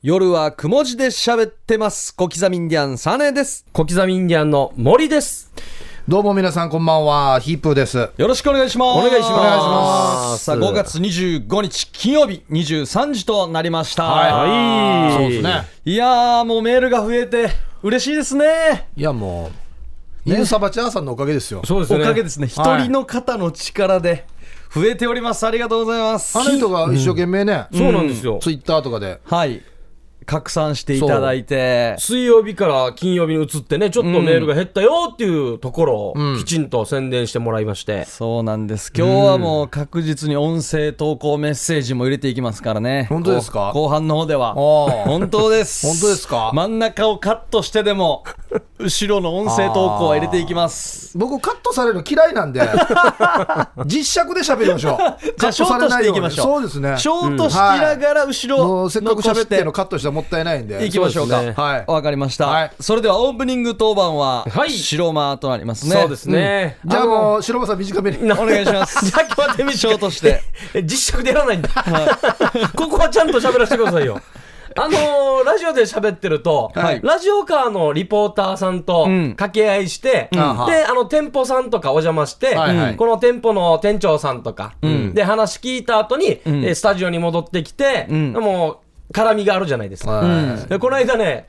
夜はくも字で喋ってます。小刻みインディアンサネです。小刻みインディアンの森です。どうも皆さんこんばんは、ヒープーです。よろしくお願いします。お願いしますお願いしますさあ、5月25日金曜日23時となりました。はいそうですね。いやー、もうメールが増えて嬉しいですね。いやもう、ニューサバチャーさんのおかげですよ。おそうですね。かげですね。一はい人の方の力で増えております。ありがとうございます。あの人が一生懸命ね、そうなんですよ。ツイッターとかで、はい。拡散していただいて。水曜日から金曜日に移ってね、ちょっとメールが減ったよっていうところをうんきちんと宣伝してもらいまして。そうなんです。今日はもう確実に音声投稿メッセージも入れていきますからね。本当ですか？後後半の方では。本当です。本当ですか？真ん中をカットしてでも、後ろの音声投稿は入れていきます。僕カットされるの嫌いなんで、実尺で喋りましょう。じゃあ、ショートしていきましょう。そうですね。ショートしながら後ろ、もうせっかく喋ってるの残カットしたらもったいないんで。いきましょうか。ねはいわかりました。はいそれではオープニング当番は、はい白間となりますね。そうですね。じゃあもう、白間さん短めに。お願いします。じゃあ今日は手短いショートして。え実尺でやらないんだ。ここはちゃんと喋らせてくださいよ。あのーラジオで喋ってると、はい。ラジオカーのリポーターさんとうん。掛け合いして、ん。あは。で、あの、店舗さんとかお邪魔して、はいはい。この店舗の店長さんとか、ん。で、話聞いた後に、ん。えスタジオに戻ってきて、ん。もう、絡みがあるじゃないですか。はい。でこの間ね、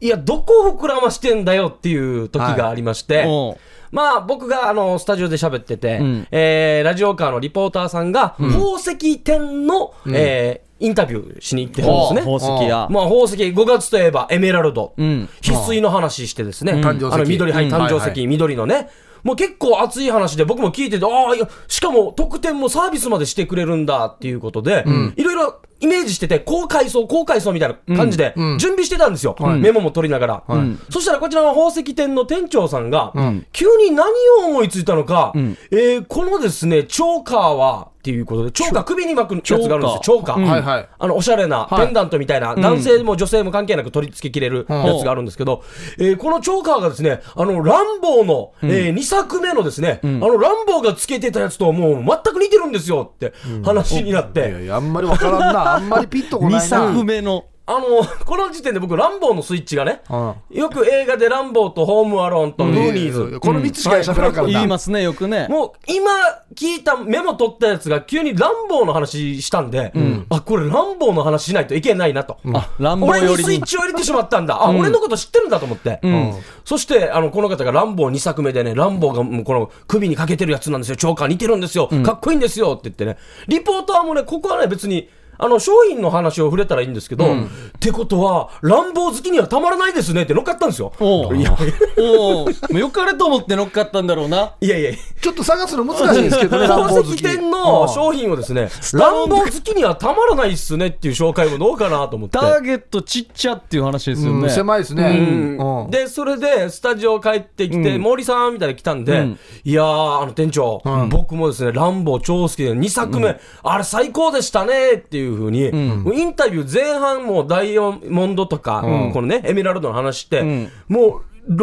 いや、どこを膨らましてんだよっていう時がありまして、おうまあ、僕が、あの、スタジオで喋ってて、ん。えー、ラジオカーのリポーターさんが、宝石店の、えー、インタビューしに行ってるんですね。宝石や。まあ、宝石、5月といえばエメラルド。ん。翡翠の話してですね。誕生石。あの、緑、はい、うん。誕生石、はいはい。緑のね。もう結構熱い話で僕も聞いてて、ああ、いや、しかも特典もサービスまでしてくれるんだっていうことで、いろいろイメージしてて、高階層、高階層みたいな感じでうん準備してたんですよ。メモも取りながら。そしたらこちらの宝石店の店長さんが、急に何を思いついたのか、えーこのですね、チョーカーは、っていうことで、チョーカー首に巻くやつがあるんですよ、チョーカー。はいはい。あの、おしゃれな、ペンダントみたいな、男性も女性も関係なく取り付けきれるやつがあるんですけど、えーこのチョーカーがですね、あの、ランボーの、え2作目のですね、あの、ランボーがつけてたやつともう全く似てるんですよって話になって、いやいや、あんまりわからんな。あんまりピッとこないな。2作目の。あの、この時点で僕、ランボーのスイッチがね、うんよく映画でランボーとホームアローンとグーニーズ、この3つしか喋らんからな。言いますね、よくね。もう今聞いたメモ取ったやつが急にランボーの話したんで、あ、これランボーの話しないといけないなと。あ、乱暴俺に。スイッチを入れてしまったんだ。あ、俺のこと知ってるんだと思って。んそして、あの、この方がランボー2作目でね、ランボーがもうこの首にかけてるやつなんですよ。チョーカー似てるんですよ。かっこいいんですよって言ってね。リポーターもね、ここはね、別に、あの、商品の話を触れたらいいんですけど、ってことは、ランボー好きにはたまらないですねって乗っかったんですよ。おう いや、おうもうよかれと思って乗っかったんだろうな。いやいや、ちょっと探すの難しいんですけどね、乱暴宝石。店の商品をですね、ランボー好きにはたまらないっすねっていう紹介もどうかなと思って。ターゲットちっちゃっていう話ですよね。うん狭いですね。うんで、それで、スタジオ帰ってきて、森さんみたいなの来たんで、うんいやー、あの店長、僕もですね、ランボー超好きで、2作目、あれ最高でしたねっていうふうに、もうインタビュー前半もダイヤモンドとか、このね、エメラルドの話して、ん。もう、6、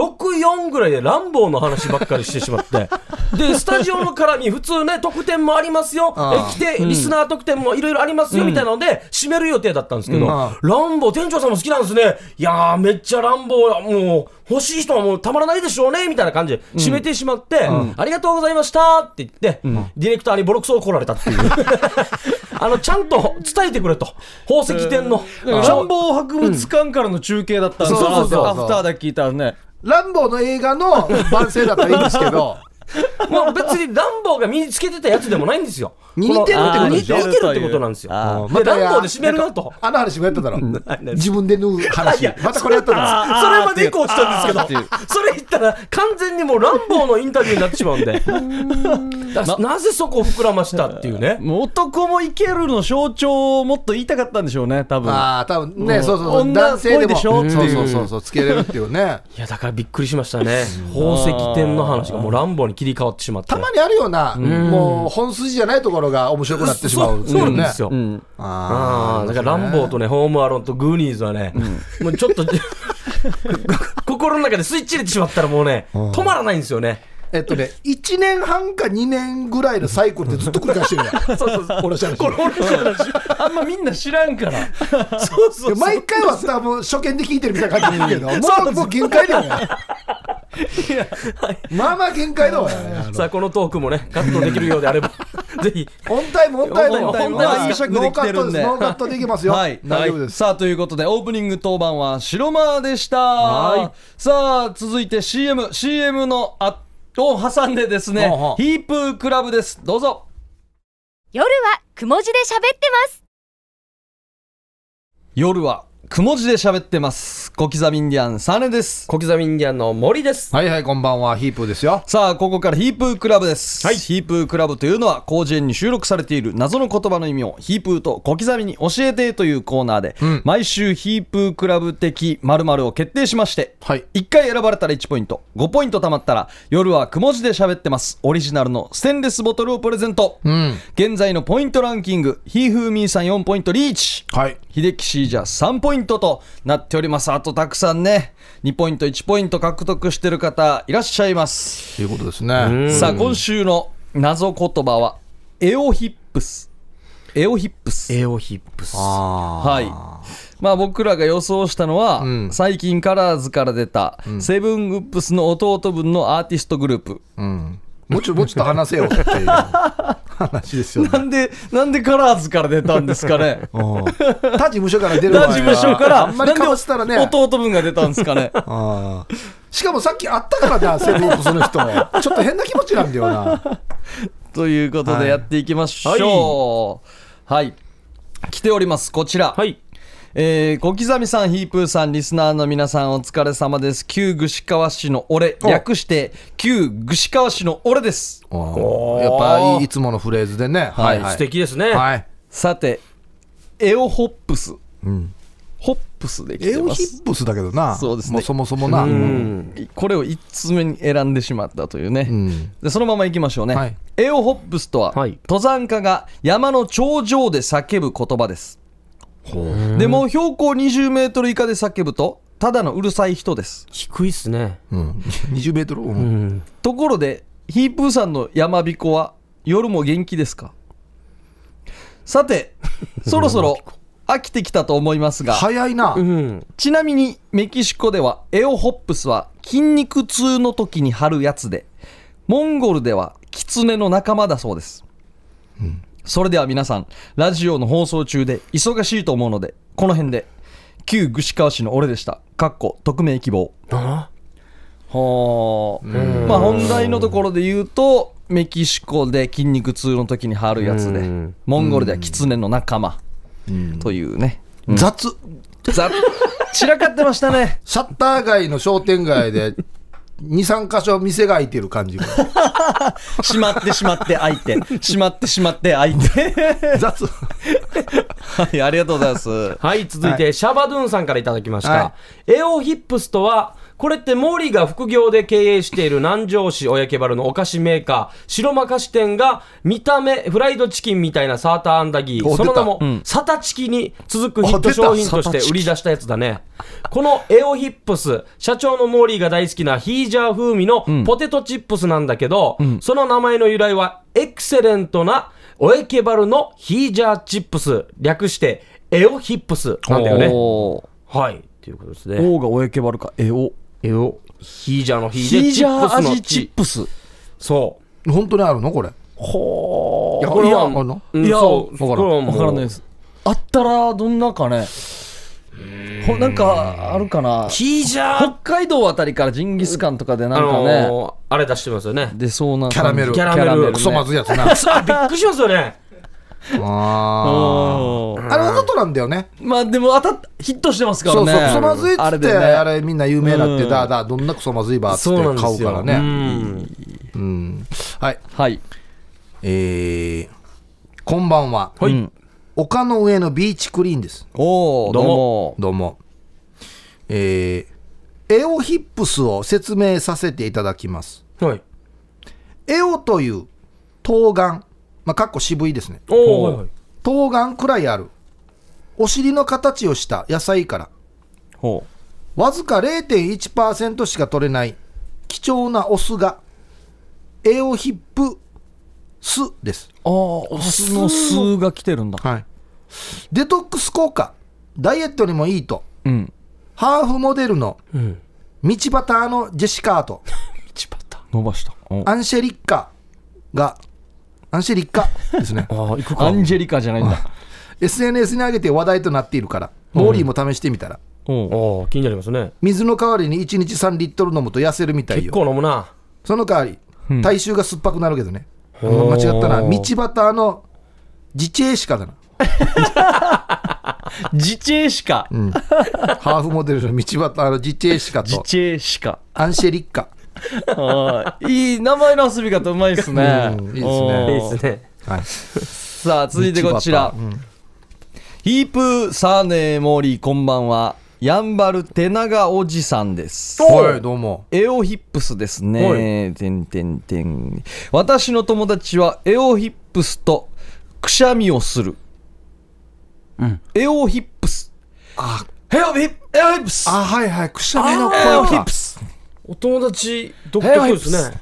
4ぐらいでランボーの話ばっかりしてしまって。で、スタジオの絡み、普通ね、特典もありますよ。え来て、リスナー特典もいろいろありますよ、みたいなので、締める予定だったんですけど、あランボー、店長さんも好きなんですね。いやー、めっちゃランボー、もう、欲しい人はもうたまらないでしょうね、みたいな感じで締めてしまって、ありがとうございましたって言って、ディレクターにボロクソ怒られたっていう。あの、ちゃんと伝えてくれと。宝石店の。乱暴博物館からの中継だったんですそうそうそうアフターだけ聞いたらね。ランボーの映画の番宣だったらいいんですけど、もう別にランボーが身につけてたやつでもないんですよ。似てるってこと似でしょ？てるってことなんですよ。あで、ランボーで締めるなと。あの話もやっただろ。何自分で縫うい話や。またこれやったんですあそれまで以降したんですけど、それ言ったら完全にもうランボーのインタビューになってしまうんで。だなぜそこを膨らましたっていうね。もう男もいけるの象徴をもっと言いたかったんでしょうね、多分。ああ、多分ね、そうそうそう。女男性でも。っぽいでしょ？っていうそうそうそうそう、つけれるっていうね。いや、だからびっくりしましたね。宝石店の話がもうランボーに切り替わってしまって。たまにあるような、もう本筋じゃないところが面白くなってしまうそうそうね。なんですよ。うん。ああ、だからランボーとね、ホームアローンとグーニーズはね、もうちょっと、心の中でスイッチ入れてしまったらもうね、止まらないんですよね。えっとね、1年半か2年ぐらいのサイクルでずっと繰り返してるやん。そうそうそう。俺しゃあんまみんな知らんから。そうそう毎回は多分初見で聞いてるみたいな感じで言うけど、もうもう限界だよね。まあまあ限界だわね。さあこのトークもねカットできるようであれば ぜひオンタイム、オンタイム、オンタイムはいい尺できてるんでノーカットですノーカットでいけますよ。はい。大丈夫です。さあ、ということで、オープニング当番は白間でした。はいさあ、続いて CM。CM のあを挟んでですねほうほ、うヒープークラブです。どうぞ。夜はくも字で喋ってます。夜は、くも字で喋ってます。小刻みインディアン、サネです。小刻みインディアンの森ですはいはい、こんばんは、ヒープーですよ。さあ、ここからヒープークラブです。はいヒープークラブというのは、広辞苑に収録されている謎の言葉の意味をヒープーと小刻みに教えてというコーナーで、ん毎週ヒープークラブ的〇〇を決定しまして、はい1回選ばれたら1ポイント、5ポイント貯まったら、夜はくも字で喋ってます。オリジナルのステンレスボトルをプレゼント。うん。現在のポイントランキング、ヒーフーミーさん4ポイントリーチ。はい。秀樹シージャー3ポイントとなっております。あとたくさんね、2ポイント、1ポイント獲得してる方いらっしゃいます。ということですね。さあ、今週の謎言葉は、エオヒップス。エオヒップス。エオヒップスはい。まあ僕らが予想したのは、ん最近カラーズから出た、セブングップスの弟分のアーティストグループ。うん。もうちょ、もうちょっと話せよっていう 話ですよね。なんで、なんでカラーズから出たんですかね うん他事務所から出る場合は他事務所から、あんまりかぶせたらね。弟分が出たんですかね あーしかもさっき会ったからな、セブンオプスの人。ちょっと変な気持ちなんだよな。ということでやっていきましょう。はい。来ております。こちら。はいえー小刻みさん、ヒープーさん、リスナーの皆さん、お疲れ様です。旧串川市の俺、お略して、旧串川市の俺です。やっぱいいつものフレーズでね。はい素敵ですねはい。さて、エオホップス。んホップスで来エオてます。ヒップスだけどな。そうですねもうそもそもな。うんこれを1つ目に選んでしまったというね。んでそのまま行きましょうね。はいエオホップスとは、はい登山家が山の頂上で叫ぶ言葉です。でも標高20メートル以下で叫ぶと、ただのうるさい人です。低いっすねうん。20メートル。ううんんところで、ヒープーさんの山彦は夜も元気ですか？さて、そろそろ飽きてきたと思いますが、早いなう。んちなみにメキシコではエオホップスは筋肉痛の時に貼るやつで、モンゴルではキツネの仲間だそうです。それでは皆さん、ラジオの放送中で忙しいと思うので、この辺で、旧串川市の俺でした。かっこ匿名希望。あ？はあ。まあ本題のところで言うと、メキシコで筋肉痛の時に貼るやつでうん、モンゴルではキツネの仲間というね。雑。ざ 散らかってましたね。シャッター街の商店街で、2、3箇所店が開いてる感じが。しまってしまって開いて、しまってしまって開いて。雑。はい、ありがとうございます。はい、続いて、シャバドゥンさんからいただきました。はエオヒップスとは、これってモーリーが副業で経営している南城市親ケバルのお菓子メーカー、白まかし店が、見た目フライドチキンみたいなサーターアンダギー、おその名も、んサタチキに続くヒット商品として売り出したやつだね。このエオヒップス、社長のモーリーが大好きなヒージャー風味のポテトチップスなんだけど、その名前の由来は、エクセレントなオエケバルのヒージャーチップス、略してエオヒップスなんだよね。はい。ということですね。王がおえけばるか、えお。ヒージャーのヒーヒージャーチップスの味チップス。そう。本当にあるの？これ。ほいやこれはいやあんの？うんいやそううわからないです。あったら、どんなかね。ほなんか、あるかな。ヒージャー北海道あたりからジンギスカンとかでなんあかね、のーあれ出してますよね。出そうなキャラメルキャラメルクソまずいやつな。あ、びっくりしますよね。ああれわざとなんだよね。まあでも当たっヒットしてますからね。そうそう、クソまずいっつって、あれみんな有名になって、うんだだ、どんなクソまずいばっつって。買うからね。うんうん。はい。はい。えー、こんばんは。はいうん丘の上のビーチクリーンです。おお、どうも。どうも。えー、エオヒップスを説明させていただきます。はい。エオという冬瓜、まあ、かっこ渋いですね。冬瓜くらいある。お尻の形をした野菜から、ほわずか0.1%しか取れない。貴重なお酢が。エオヒップスです。ああお酢の酢が来てるんだ。はい。デトックス効果、ダイエットにもいいと、うん。ハーフモデルの。うん。道端のジェシカーと、チパタ。伸ばした。お。アンシェリッカが、アンシェリッカですね。ああ、行くか。アンジェリカじゃないんだ SNS に上げて話題となっているから、モーリーも試してみたら、おうああ、気になりますね。水の代わりに1日3リットル飲むと痩せるみたい結よ。構飲むな。その代わり、体臭が酸っぱくなるけどね。ほう間違ったな。道端の自チェシカだな。自チェシカうん。ハーフモデルの道端の自チェシカと、自チェシカアンシェリッカ。いい名前の遊び方うまいですねうんいいですねおういいですね。はい。さあ続いてこちらヒープーサーネーモーリーこんばんはやんばる手長おじさんですはい、どうも。エオヒップスですはね。てんてんてん。私の友達はエオヒップスとくしゃみをする。うんエオヒップス。あ、エオヒップエオヒップスあ、はいはい。くしゃみのエオヒップ。スお友達、独特ですね。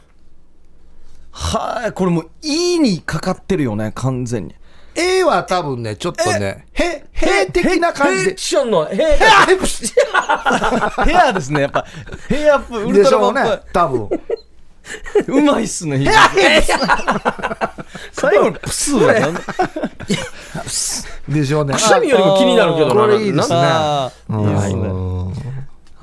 はい、これもう E にかかってるよね、完全に。A は多分ね、ちょっとね、へ、へ的な感じで。へションの、へヘアですね、やっぱ。ヘアアップ、ウルトラマンっ、多分。ぽい。うまいっすね、ヒープ最後のプスはなんだでしょうね。くしゃみよりも気になるけどな。これいいですねあーいいですね。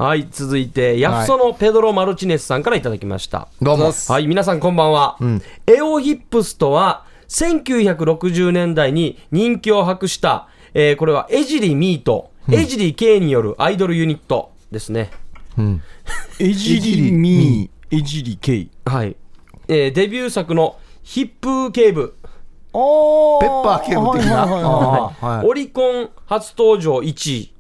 うんはい、続いて、ヤフソのペドロ・マルチネスさんからいただきました。どうも。はい、皆さんこんばんは。エオヒップスとは、1960年代に人気を博した、えーこれはエジリミート、エジリ K によるアイドルユニットですね。エジリミー、エジリケイ。はい。えーデビュー作のヒップ警部、おペッパー警部的な。はいオリコン初登場1位。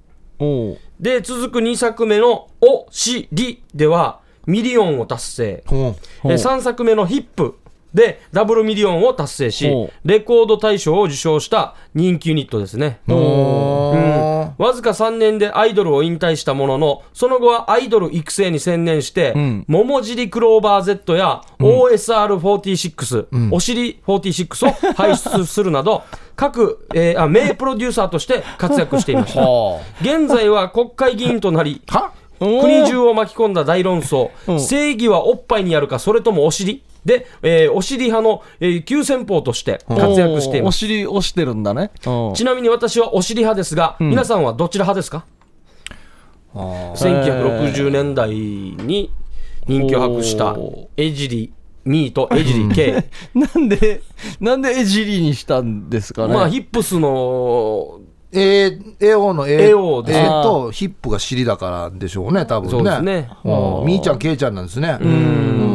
で、続く2作目のおしりではミリオンを達成。ほう。ほう。で3作目のヒップでダブルミリオンを達成しレコード大賞を受賞した人気ユニットですね、おーわずか3年でアイドルを引退したもののその後はアイドル育成に専念して、ん。桃尻クローバー Z や OSR46、おしり46を輩出するなど 各、えーあ名プロデューサーとして活躍していました。現在は国会議員となりは国中を巻き込んだ大論争、うん。正義はおっぱいにあるか、それともお尻で、えーお尻派の、えー急先鋒として活躍していおます。尻押してるんだね。うん。ちなみに私はお尻派ですが、皆さんはどちら派ですか？1960年代に人気を博したほエジリミーとエジリ K、なんで、なんでエジリにしたんですかね？まあヒップスのえー、エオの A, エオでとヒップが尻だからでしょうね、多分ね。そうですね。うん。みーちゃん、けいちゃんなんですね。うん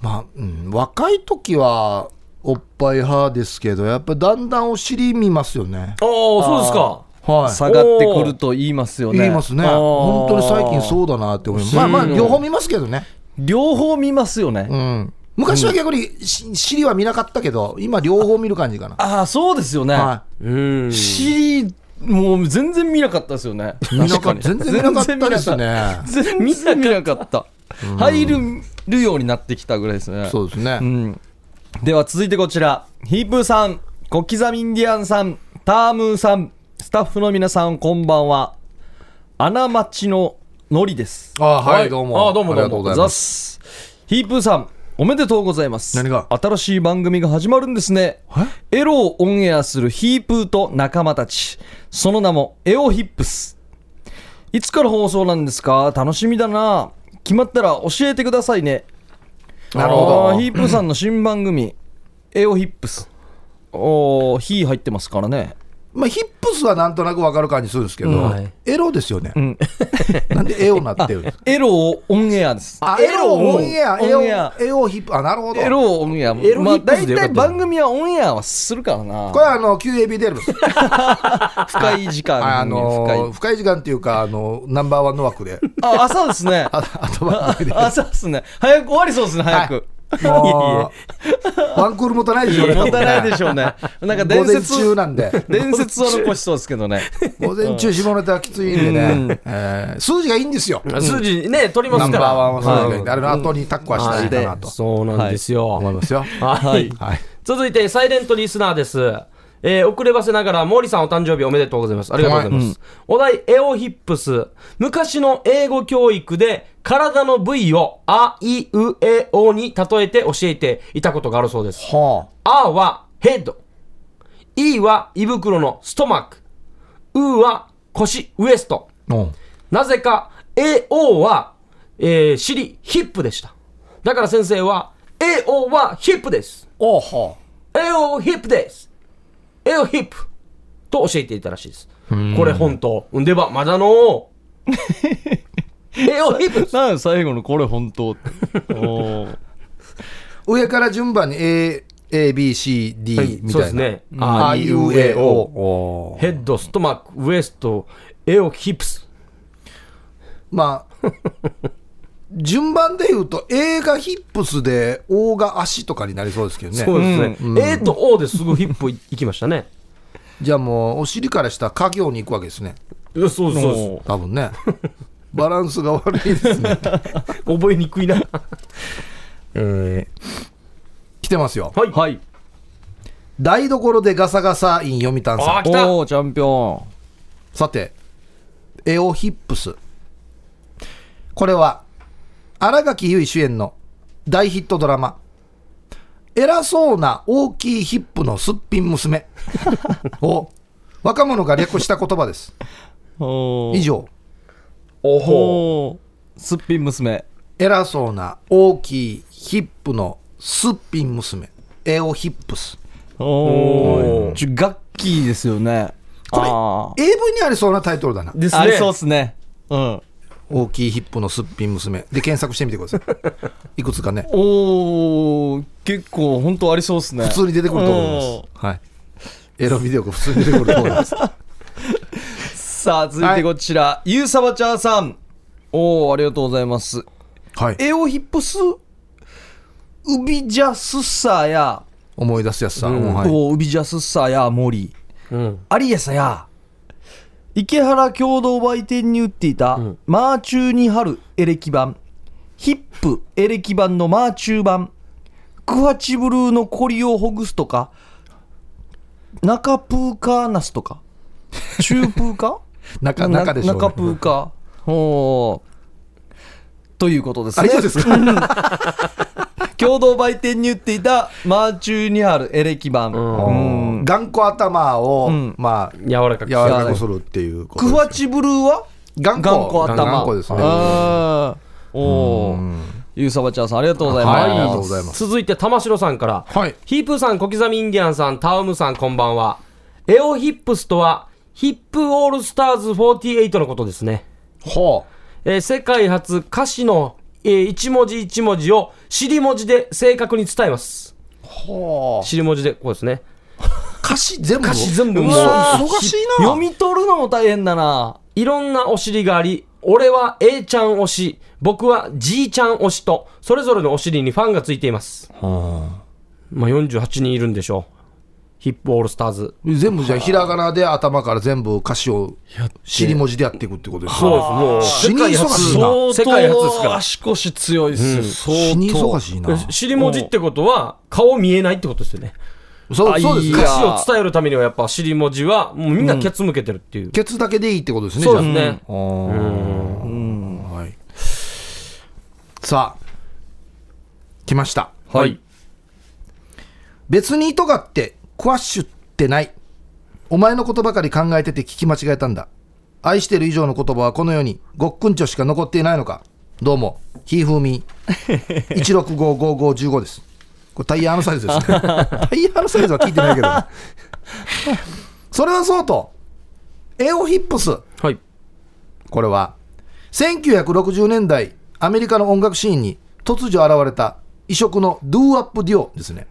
まあ、うん、若い時はおっぱい派ですけど、やっぱりだんだんお尻見ますよね。ああそうですかはい。下がってくると言いますよね。言いますね。本当に最近そうだなって思います。まあまあ、両方見ますけどね。両方見ますよね。うん。昔は逆にし尻は見なかったけど、今両方見る感じかな。ああ、そうですよね。はうん尻、もう全然見なかったですよね。い。見なかった。確かに全然見なかったですね。全然見なかった。入るようになってきたぐらいですね。そうですね。うん、では続いてこちら。ヒープーさん小刻みインディアンさんタームーさんスタッフの皆さんこんばんは。穴町ののりです。あははい。い、どうも。あどうもありがとうございます。すヒープーさんおめでとうございます。何が？新しい番組が始まるんですね。エロをオンエアするヒープーと仲間たち。その名もエオヒップス。いつから放送なんですか？楽しみだな決まったら教えてくださいね。なるほど。ヒープーさんの新番組エオヒップス。おーヒー入ってますからねまあ、ヒップスはなんとなくわかる感じするんですけど、うんはい。エロですよね。なんでエオなってるんですか？エロをオンエアです。あ、エロオンエア、エオオンエア、エオヒップ、あ、なるほど。エロをオンエア。エロまあヒップス大でよかった体番組はオンエアはするからな。これはあの QAB でやるんです。深い時間あに深のい。深い時間っていうか、あのナンバーワンの枠で、あ朝ですね。あ。朝で。すね。早く終わりそうですね早く、もうワンクールもたないでしょうね。もたないでしょうね。なんか伝午前説、中なんで。伝説は残しそうですけどね。午前中下ネタはきついんでね。えー数字がいいんですよ。数字ね、取りまナンバーすから。ワンは数字あれの後にタッコはしたらいいかなとそうなんですよ。思いますよ。はい。はい。続いて、サイレントリスナーです。えー遅ればせながら、毛利さんお誕生日おめでとうございます。ありがとうございます。お題、エオヒップス。昔の英語教育で、体の部位を、あ、い、う、え、おに例えて教えていたことがあるそうです。はあはヘッド。いは胃袋のストマック。うは腰、ウエスト。あ。うんなぜか、AO は、えー尻、ヒップでした。だから先生は、AO はヒップです。おうは AO ヒップです。AO ヒップ。と教えていたらしいです。これ本当。んでば、まだの AO ヒップ。なんで最後のこれ本当 上から順番に A、A、B、C、D はいみたいな。そうですね。ああいう A、O。ヘッド、ストマック、ウエスト、AO ヒップス。まあ、順番で言うと A がヒップスで O が足とかになりそうですけどね。そうですね。A と O ですぐヒップい行きましたね。じゃあもうお尻から下家業に行くわけですね。いやそうですそうです。おー多分ね。バランスが悪いですね。覚えにくいな。来てますよ。はい。はい。台所でガサガサイン読谷さん。あ来たおー、チャンピオさて、エオヒップス。これは、新垣結衣主演の大ヒットドラマ、偉そうな大きいヒップのすっぴん娘 を若者が略した言葉です。以上、おほすっぴん娘。偉そうな大きいヒップのすっぴん娘、エオヒップス。おおー。ちょ楽器ですよね。これあ AV にありそうなタイトルだな。ですね。ーありそうっすね。うん。大きいヒップのすっぴん娘。で、検索してみてください。いくつかね。おー、結構本当ありそうっすね。普通に出てくると思います。はい。エロビデオが普通に出てくると思います。さあ、続いてこちら、ゆうさばちゃーさん。おー、ありがとうございます。はい。エオヒップス、ウビジャスッサーや、思い出すやつさ。うんはい。おーウビジャスッサーや、森、うん。アリエサや、池原共同売店に売っていた、マーチューに貼るエレキ版、ヒップエレキ版のマーチュー版、クハチブルーのコリをほぐすとか、中プーカーナスとか、中プーカ 中、中でしょう、中プーカー。おーということですあ、ね以。上ですか？共同売店に売っていたマーチューにあるエレキ版。うん頑固頭を、んまあ、柔らかく柔らかくするっていうことですクファチブルーは？頑頑固固頭。頑固ですね。あーおーゆうさばちゃんさん、ありがとうございます。はいありがとうございます続いて、玉城さんから。はい。ヒープーさん、小刻みインディアンさん、タウムさん、こんばんは。エオヒップスとは、ヒップオールスターズ48のことですね。ほえー世界初歌詞の、えー一文字一文字を尻文字で正確に伝えます。う。ほう。尻文字で、こうですね。歌詞全部？歌詞全部うもう忙しいな。読み取るのも大変だな。いろんなお尻があり、俺は A ちゃん推し、僕は G ちゃん推しと、それぞれのお尻にファンがついています。まあ48人いるんでしょう。ヒップオールスターズ。全部じゃあひらがなで頭から全部歌詞を尻文字でやっていくってことですそうね。です、もう、世界死に忙初しいな相世界初ですから当足腰強いっす。相死に当忙しいな。尻文字ってことは、顔見えないってことですよね。そうそうです。歌詞を伝えるためにはやっぱ尻文字は、もうみんなケツ向けてるっていう。ケツだけでいいってことですね。そうですね。あ。うんはい。さあ、来ました。はい。別に尖ってクワッシュってない。お前のことばかり考えてて聞き間違えたんだ。愛してる以上の言葉はこの世にごっくんちょしか残っていないのか。どうも、ひーふーみー。16555515です。これタイヤのサイズですね。タイヤのサイズは聞いてないけど。それはそうと、エオヒップス。はい。これは1960年代アメリカの音楽シーンに突如現れた異色のドゥーアップデュオですね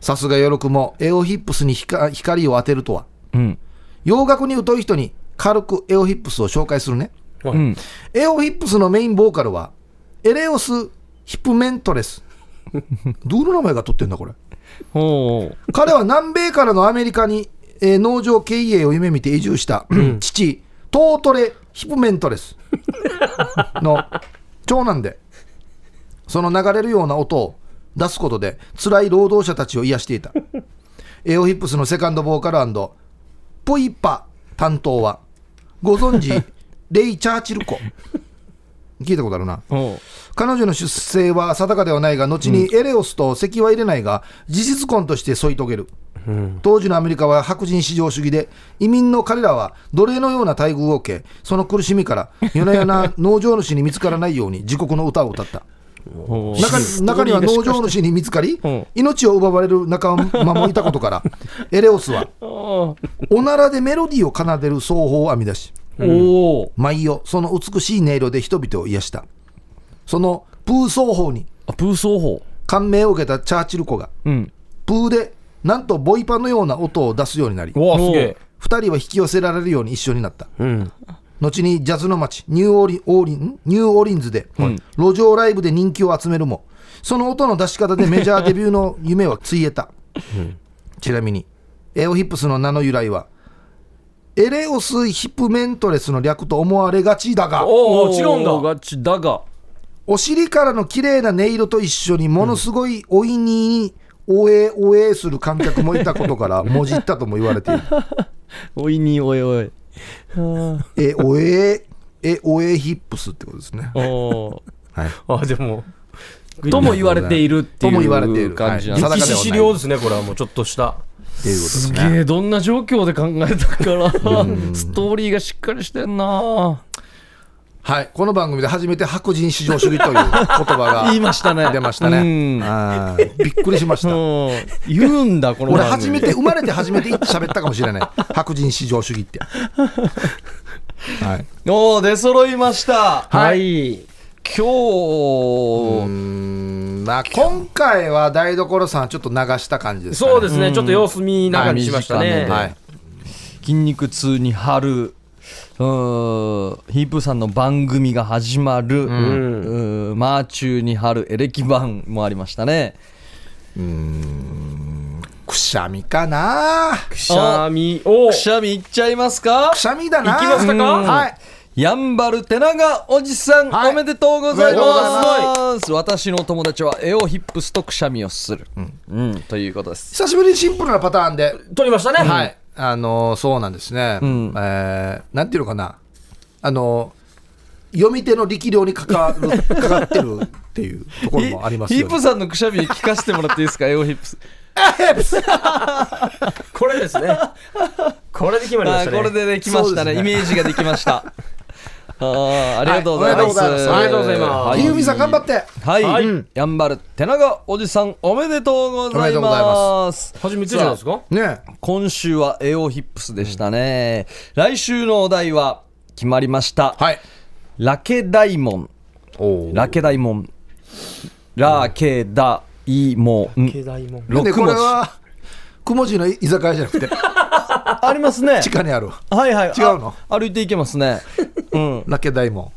さすがよろくもエオヒップスに光光を当てるとは。うん。洋楽に疎い人に軽くエオヒップスを紹介するね。エオヒップスのメインボーカルはエレオス・ヒプメントレス。どうの名前が取ってんだこれ。彼は南米からのアメリカに、えー農場経営を夢見て移住した父トートレ・ヒプメントレス。の長男でその流れるような音を出すことで辛い労働者たちを癒していた。エオヒップスのセカンドボーカルポイパ担当はご存知 レイ・チャーチル子。聞いたことあるな。ほ彼女の出生は定かではないが後にエレオスと籍は入れないが事実婚として添い遂げる、当時のアメリカは白人至上主義で移民の彼らは奴隷のような待遇を受けその苦しみから夜な夜な 農場主に見つからないように自国の歌を歌った中に中には農場主に見つかりうん。命を奪われる仲間もいたことから エレオスはおおならでメロディーを奏でる奏法を編み出しお毎夜その美しい音色で人々を癒した。そのプー奏法にあプー奏法。感銘を受けたチャーチル子がうん。プーでなんとボイパのような音を出すようになりうわすげえ。2人は引き寄せられるように一緒になった。うん後にジャズの街ニューオーリンオーリンニューオーリンズで路上ライブで人気を集めるもその音の出し方でメジャーデビューの夢はついえた、ちなみにエオヒップスの名の由来はエレオス・ヒプメントレスの略と思われがちだがおお違うんだ。お尻からの綺麗な音色と一緒にものすごいおいにおえおえする観客もいたことからもじったとも言われている。おいにおいおいえおええおえヒップスってことですね。おはい。あでもとも言われているっていうとも言われている感じなんはい。です歴史資料ですねこれはもうちょっとした。っていうことですすねげえどんな状況で考えたから。ストーリーがしっかりしてんなはい。この番組で初めて白人至上主義という言葉が 言いましたね。出ましたね。びっくりしました。うん。言うんだこの俺初めて生まれて初めて喋ったかもしれない。白人至上主義って。はい。おー出揃いました。はい。今日。うん。まあ今回は台所さんちょっと流した感じですかね。そうですね。ちょっと様子見ながらにしましたね。はい。筋肉痛に貼るヒープーさんの番組が始まる、うーん。マーチューに貼るエレキ版もありましたね。くしゃみかな。くしゃみ。お。くしゃみいっちゃいますか？くしゃみだな。行きましたか？うん。はい。やんばる手長おじさん、はい。おめでとうございます。私の友達はエオヒップスとくしゃみをする、うん。ということです。久しぶりにシンプルなパターンで。取りましたね。はい、あのーそうなんですね、ん。えーなんていうのかな、あのー読み手の力量にかかる かかってるっていうところもありますよね。ヒープさんのくしゃみ聞かせてもらっていいですか？エオヒップス。これですね。これで決まりましたね。これでできましたね。イメージができましたあーありがとうございます、はいおめでとうございます。ありがとうございます。はひゆみさん頑張って。はい、はい。やん。ばる手長おじさんおめでとうございおめでとうございまます。初めてじゃないですか？ね。今週はエオヒップスでしたね、来週のお題は決まりました、はい。ラケ大門ラケ大門ラケダイモン。経済もで六文字これは、くもじの居酒屋じゃなくて、ありますね。地下にある、はいはい。違うの？あ歩いていけますね。うん。ラケ大門。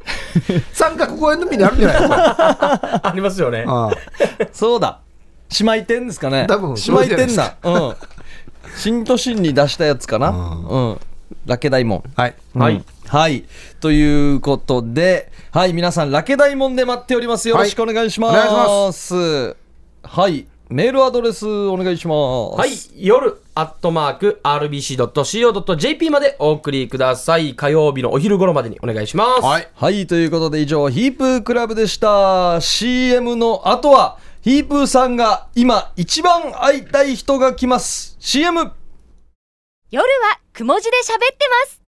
三角公園のみにあるんじゃない？ありますよね。あそうだ。姉妹店ですかね。多分姉妹店だ。うん。新都心に出したやつかな。うん。ラケ大門あはい。はい。うん。はい。ということで、はい、皆さん、ラケ大門で待っております。よろしくお願いします。はい。お願いしはい。メールアドレスお願いします。はい。夜アットマーク RBC.CO.JP までお送りください火曜日のお昼頃までにお願いしますはい。はい、ということで以上、ヒープークラブでした。CM の後は、ヒープーさんが今一番会いたい人が来ます。CM! 夜はくも字で喋ってます。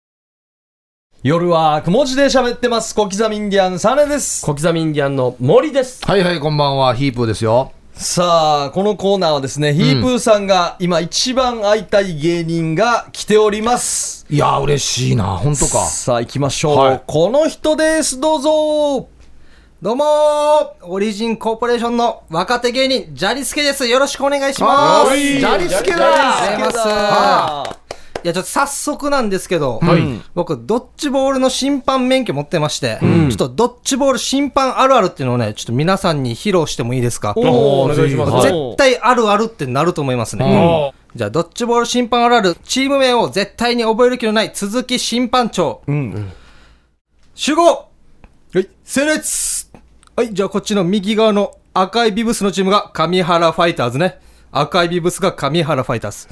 夜はくも字で喋ってます。小刻みインディアンサネです。小刻みインディアンの森ですはいはい、こんばんは、ヒープーですよ。さあ、このコーナーはですね、ヒープーさんが今一番会いたい芸人が来ております。いやー、嬉しいな、本当か。さあ、行きましょう。はいこの人です、どうぞ。どうもーオリジンコーポレーションの若手芸人、ジャリスケです。よろしくお願いします。はいジャリスケだありがとうございますあや、ちょっと早速なんですけど、はい僕、ドッジボールの審判免許持ってまして、ちょっとドッジボール審判あるあるっていうのをね、ちょっと皆さんに披露してもいいですか？お願いしますはい絶対あるあるってなると思いますね。じゃあ、ドッジボール審判あるある、チーム名を絶対に覚える気のない鈴木審判長。うん。集合はい、整列はい、じゃあこっちの右側の赤いビブスのチームが上原ファイターズね。赤いビブスが上原ファイターズ。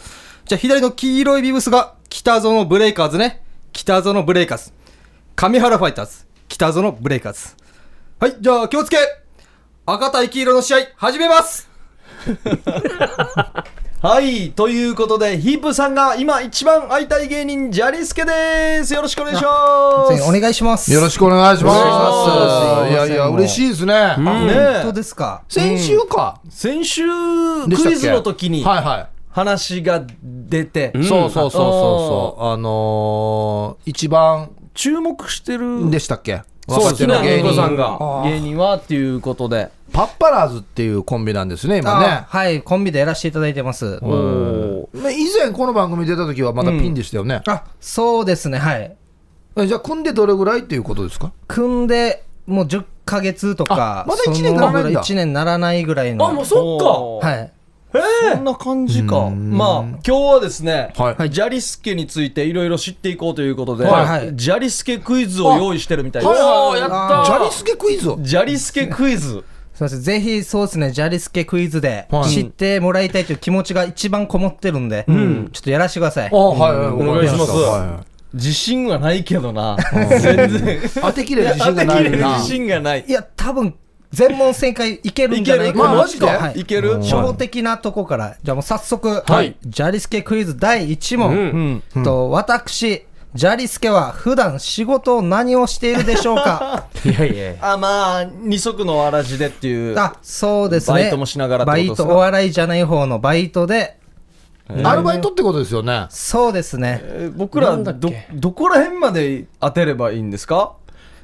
じゃあ左の黄色いビブスが北園ブレイカーズね。北園ブレイカーズ。上原ファイターズ。北園ブレイカーズ。はい、じゃあ気をつけ赤対黄色の試合、始めます はい。ということで、ヒープさんが今一番会いたい芸人、ジャリスケです。よろしくお願いします。お願いします。よろしくお願いします。いしますいやいや、嬉しいですね。ね本え当ですか？先週か。先週、でしたっけ？クイズの時にはいはい。話が出て、そうそうそうそうそう。あのー、一番注目してるでしたっけ？そうです芸芸人さん人。が。芸人はっていうことで。パッパラーズっていうコンビなんですね、今あね。はい、コンビでやらせていただいてます。おまあ以前この番組出た時はまだピンでしたよね。あ、そうですね、はい。えじゃあ組んでどれぐらいっていうことですか？組んでもう10ヶ月とかあまだ一年ならないんだ1年ならないぐらいのあ、もうそっか。はいそんな感じか。まあ、今日はですね、はいジャリスケについていろいろ知っていこうということで、はいはいジャリスケクイズを用意してるみたいです。おー、やったジャリスケクイズ？を。ジャリスケクイズ。すみませんぜひそうですねジャリスケクイズではい知ってもらいたいという気持ちが一番こもってるんで、ちょっとやらせてくださいあはいはい、お願いしますは自信はないけどな。全然。い当てきれる自信がないな。自信がないい。や多分全問正解いけるんじゃないかな。いける？マジで？はい。いける？初歩的なとこから。じゃあもう早速、はい。ジャリスケクイズ第1問、うん。うん。と私ジャリスケは普段仕事を何をしているでしょうか？いやいや。あ、まあ、二足のわらじでっていう。あそうですね。バイトもしながらバイトお笑いじゃない方のバイトで。アルバイトってことですよね。そうですね。えー僕らどけ？どこら辺まで当てればいいんですか？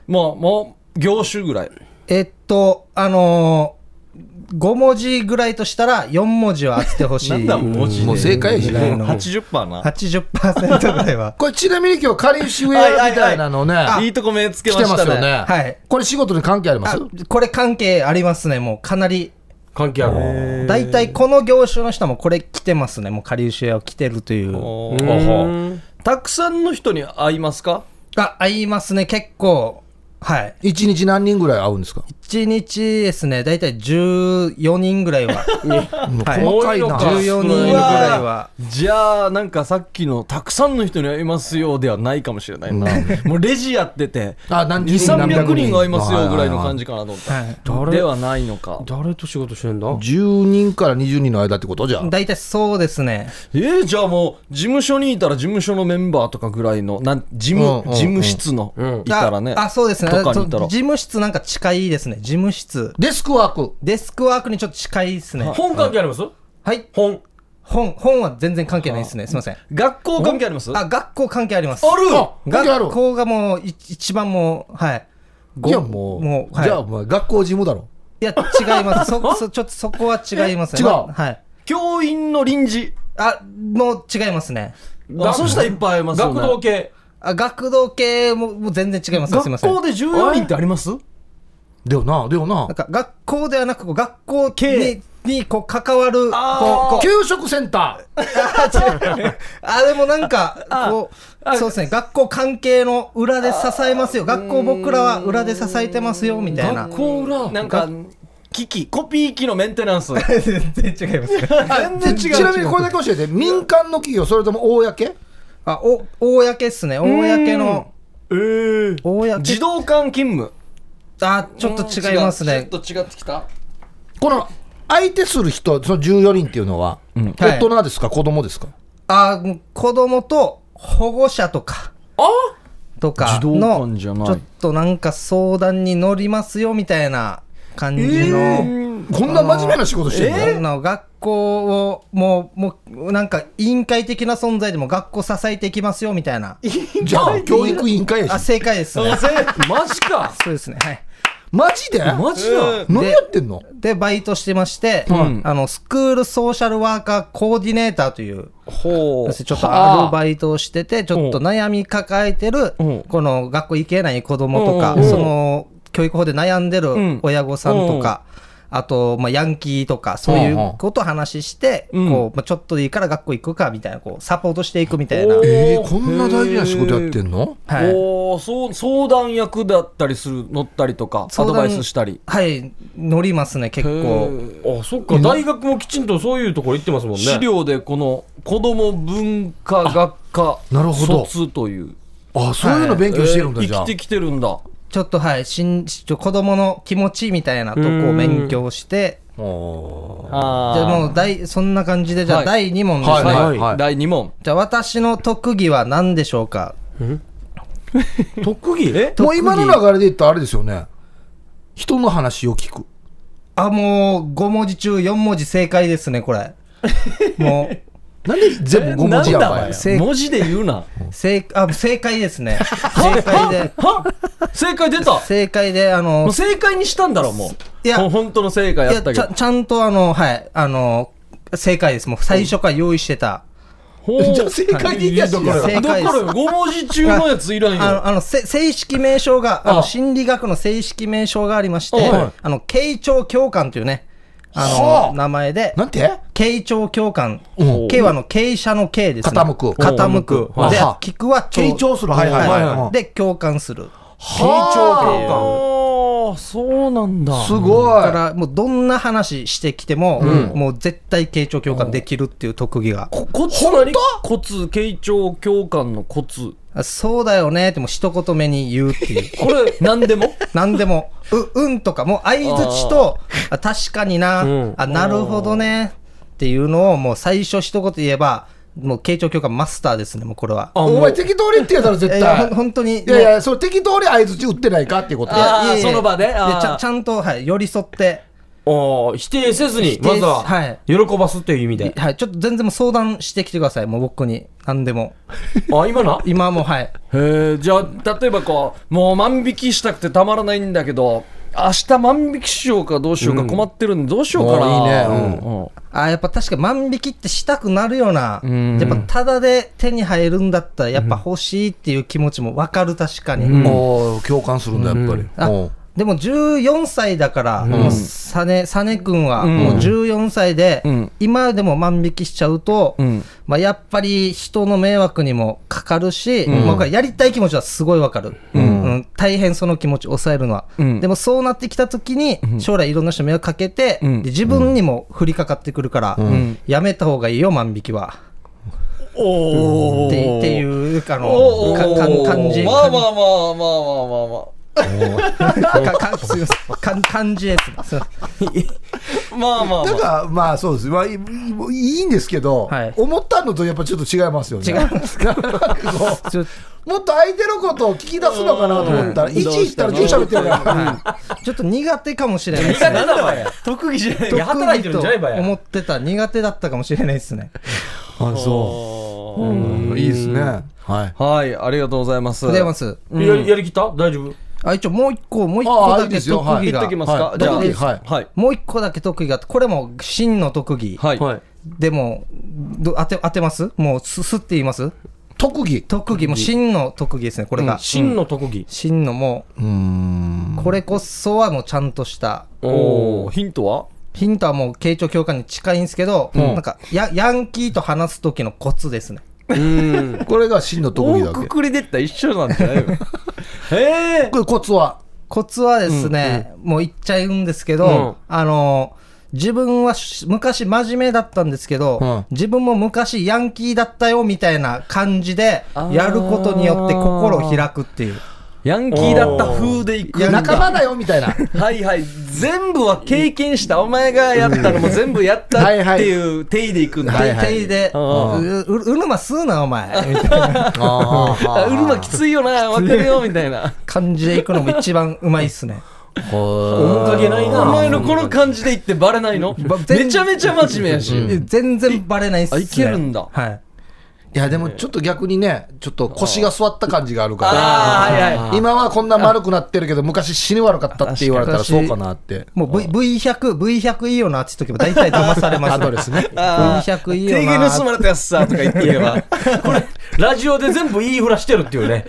もうもう業種ぐらいえっとあのー、5文字ぐらいとしたら4文字は当ててほしい。なんだ文字でもう正解やしね。ぐらいの80%な。80%ぐらいは。これちなみに今日、カリウシウェアみたいなのね、いいとこ目つけ来ましたね。てますよね。はい。これ仕事に関係あります？あこれ関係ありますね。もうかなり。関係ある。大体この業種の人もこれ来てますね。もうカリウシウェアを着てるという。たくさんの人に会いますか？あ合いますね。結構はい。一日何人ぐらい会うんですか？1日ですね大体14人ぐらいは。はい。細かいな。14人ぐらいは。じゃあなんかさっきのたくさんの人に会いますよではないかもしれないな。もうレジやっててあ、何十人何2300百人？会いますよぐらいの感じ。じかなと思った。はい。誰ではないのか。誰と仕事してんだ？10人から20人の間ってことじゃあ。大体そうですね。えー、じゃあもう事務所にいたら事務所のメンバーとかぐらいのなん事務,、うんうんうん。事務室の、うん。いたらね。ああそうですねとかにいたら事務室なんか近いですね。事務室。デスクワーク。デスクワークにちょっと近いですね。本関係あります？はい。本。本本は全然関係ないですね。すいません。学校関係あります？あ学校関係あります。ある！学校がもうい一番もうはい。いやもう、もうはい。じゃあもう学校事務だろ。いや違います。そそちょっとそこは違いますね。違う？まはい。教員の臨時。あもう違いますね。あそしたらいっぱい会えますよね。学童系。あ学童系ももう全然違いますすいません。学校で14人ってあります？でよな、でよな。なん。か学校ではなくこう学校系ににこう関わるこうあー。こう給食センター。あでもなんかこうそうですね学校関係の裏で支えますよ。学校僕らは裏で支えてますよみたいな。学校裏。なんか機器コピー機のメンテナンス。全然違います 全然違う。ちなみにこれだけ教えて、民間の企業、それとも公あお公っすね。公の。えー、公。自動館勤務。あちょっと違いますね。ちょっと違ってきた。この相手する人、その14人っていうのは、大人ですか、子供ですか？あ子供と保護者とか。とかのちょっとなんか相談に乗りますよみたいな感じの、こんな真面目な仕事してるの、あの学校をもうもうなんか委員会的な存在でも学校支えていきますよみたいな。じゃあ、教育委員会やし。あ正解です。ねマジか？そうですね。はい。マジで？マジだ？何やってんの？で、バイトしてまして、ん。あの、スクールソーシャルワーカーコーディネーターという、ほう。ちょっとアルバイトをしてて、ちょっと悩み抱えてるうん、この学校行けない子供とか、うん。その、教育法で悩んでん。る親御さんとか、あと、まあ、ヤンキーとか、そういうことを話して、うん。こう、まあ、ちょっとでいいから学校行くか、みたいな、こう、サポートしていくみたいな。えー。こんな大事な仕事やってんの？はい。おーそう相談役だったりする乗ったりとかアドバイスしたり。はい、乗りますね、結構。あ、そっか。大学もきちんとそういうところ行ってますもんね。資料でこの子ども文化学科なるほど。卒という。あそういうの勉強してるんだ、じゃあ。生きてきてるんだちょっとはい、しんちょ子供の気持ちみたいなとこを勉強して、あじゃあもう第、そんな感じで、じゃはいあ第2問ですね。はいはい、はい。第2問。じゃあ私の特技は何でしょうか？特技？え？もう今の流れで言ったらあれですよね。人の話を聞く。あ、もう5文字中4文字正解ですね、これ。もう、なんで全部5文字やばいなんだ？せ文字で言うな。正あ正解ですね。正解で、は正解出た？正解で、あのもう、正解にしたんだろもう。いやほ本当の正解いやちゃやったけど。ちゃんとあの、はい、あの、正解です。もう最初から用意してた。ほう。じゃあ正解でいいやんどころ正解です。だから5文字中のやついらんよあの、あのせ正式名称が、ああの、心理学の正式名称がありまして、はい。あの、傾聴共感というね、あはあ。の、名前で、なんて？傾聴共感。う。ん傾はあの、傾斜の傾ですね。傾く。傾く。ではは、聞くは傾聴する。はいはいはい。はいで、共感する。傾聴共感ああそうなんだ。すごい。だから、もうどんな話してきても、もう絶対傾聴共感できるっていう特技が。こコツ何コツ。傾聴共感のコツあそうだよねってもう一言目に言うっていう。これ何でも？何でも、う、うんとか、もう相づちと、あ確かにな、うん。あ、なるほどね、っていうのをもう最初一言言えば、もう傾聴共感マスターですね、もうこれは。あ、おもう、前適当に言ってやったら絶いや、ほん対本当に。いやいやそれ適当に相づち打ってないかっていうことあーいやいやその場で？いやあーちゃんちゃんと、はい、寄り添って、あー否定せずに、まずは、はい。喜ばすっていう意味で。はい、ちょっと全然もう相談してきてください、もう僕に。何でも。あ、今な今はもう、はい。へえじゃあ例えばこうもう万引きしたくてたまらないんだけど明日万引きしようかどうしようか困ってるんでどうしようかな、あいいね。うん。うん。あやっぱ確か万引きってしたくなるような、ん。やっぱただで手に入るんだったら、やっぱ欲しいっていう気持ちも分かる、確かに。おー共感するんだやっぱり。あおうでも14歳だから、もうサネ、サネ君はん。もう14歳で、うん。今でも万引きしちゃうと、うん。まあ、やっぱり人の迷惑にもかかるし、まあやりたい気持ちはすごいわかる、うん。大変その気持ち抑えるのは、うん。でもそうなってきた時に、将来いろんな人迷惑かけて、ん。で自分にも降りかかってくるから、やめた方がいいよ、万引きは。おってっていうあのおかかん感じ。まあまあまあまあまあまあまあかか すいません。かん感じです。すいませんまあまあまあ。だからまあそうです、まあ、いいいいんですけど、はい。思ったのとやっぱちょっと違いますよね。違います。かもっと相手のことを聞き出すのかなと思ったら、1言ったら10喋ってるから、はい。ちょっと苦手かもしれない。ですね。苦手だ。特技じゃない。いや働いてるんじゃないばや。と思ってた苦手だったかもしれないですね。あそう、うん、いいですね。はい。はいありがとうございます。ございます。やりやりきった？大丈夫？あ一応もう一個もう一あ個だけ特技が。言っときますか、はい。じゃあ。特技。はい。はい。もう一個だけ特技があってこれも真の特技。はい、はい。でもど当て当てます？もうすすって言います？特技。特技。もう真の特技ですねこれが。真の特技。真のもうーん。うこれこそはもうちゃんとした。おおヒントは？ヒントはもう傾聴共感に近いんですけど、なんかやヤンキーと話す時のコツですね。うん。これが真の特技だ大けくくりでったら一緒なんじゃないの？へえこれコツは？コツはですね、もう言っちゃうんですけど、うん。あの、自分はし昔真面目だったんですけど、うん。自分も昔ヤンキーだったよみたいな感じで、やることによって心を開くっていう。ヤンキーだった風でいくんだ。仲間だよみたいな。はいはい。全部は経験した。お前がやったのも全部やったっていう定でいくんだ、はいはい。手で、うるま吸うなお前、みたいなあ うるまきついよな分かるよみたいな。感じでいくのも一番うまいっすね。面影ないな。お前のこの感じで言ってバレないの？めちゃめちゃ真面目やし、全然バレないっすね。あいけるんだ。はい。いやでもちょっと逆にねちょっと腰が座った感じがあるから。あーはいはい。今はこんな丸くなってるけど昔死に悪かったって言われたらそうかなって。もう V- V100、V100 いいよなって言っとけば大体騙されます。アドレスね。V100 いいよ定な義盗まれたやつさとか言って言えば。これ、ラジオで全部言いふらしてるっていうね。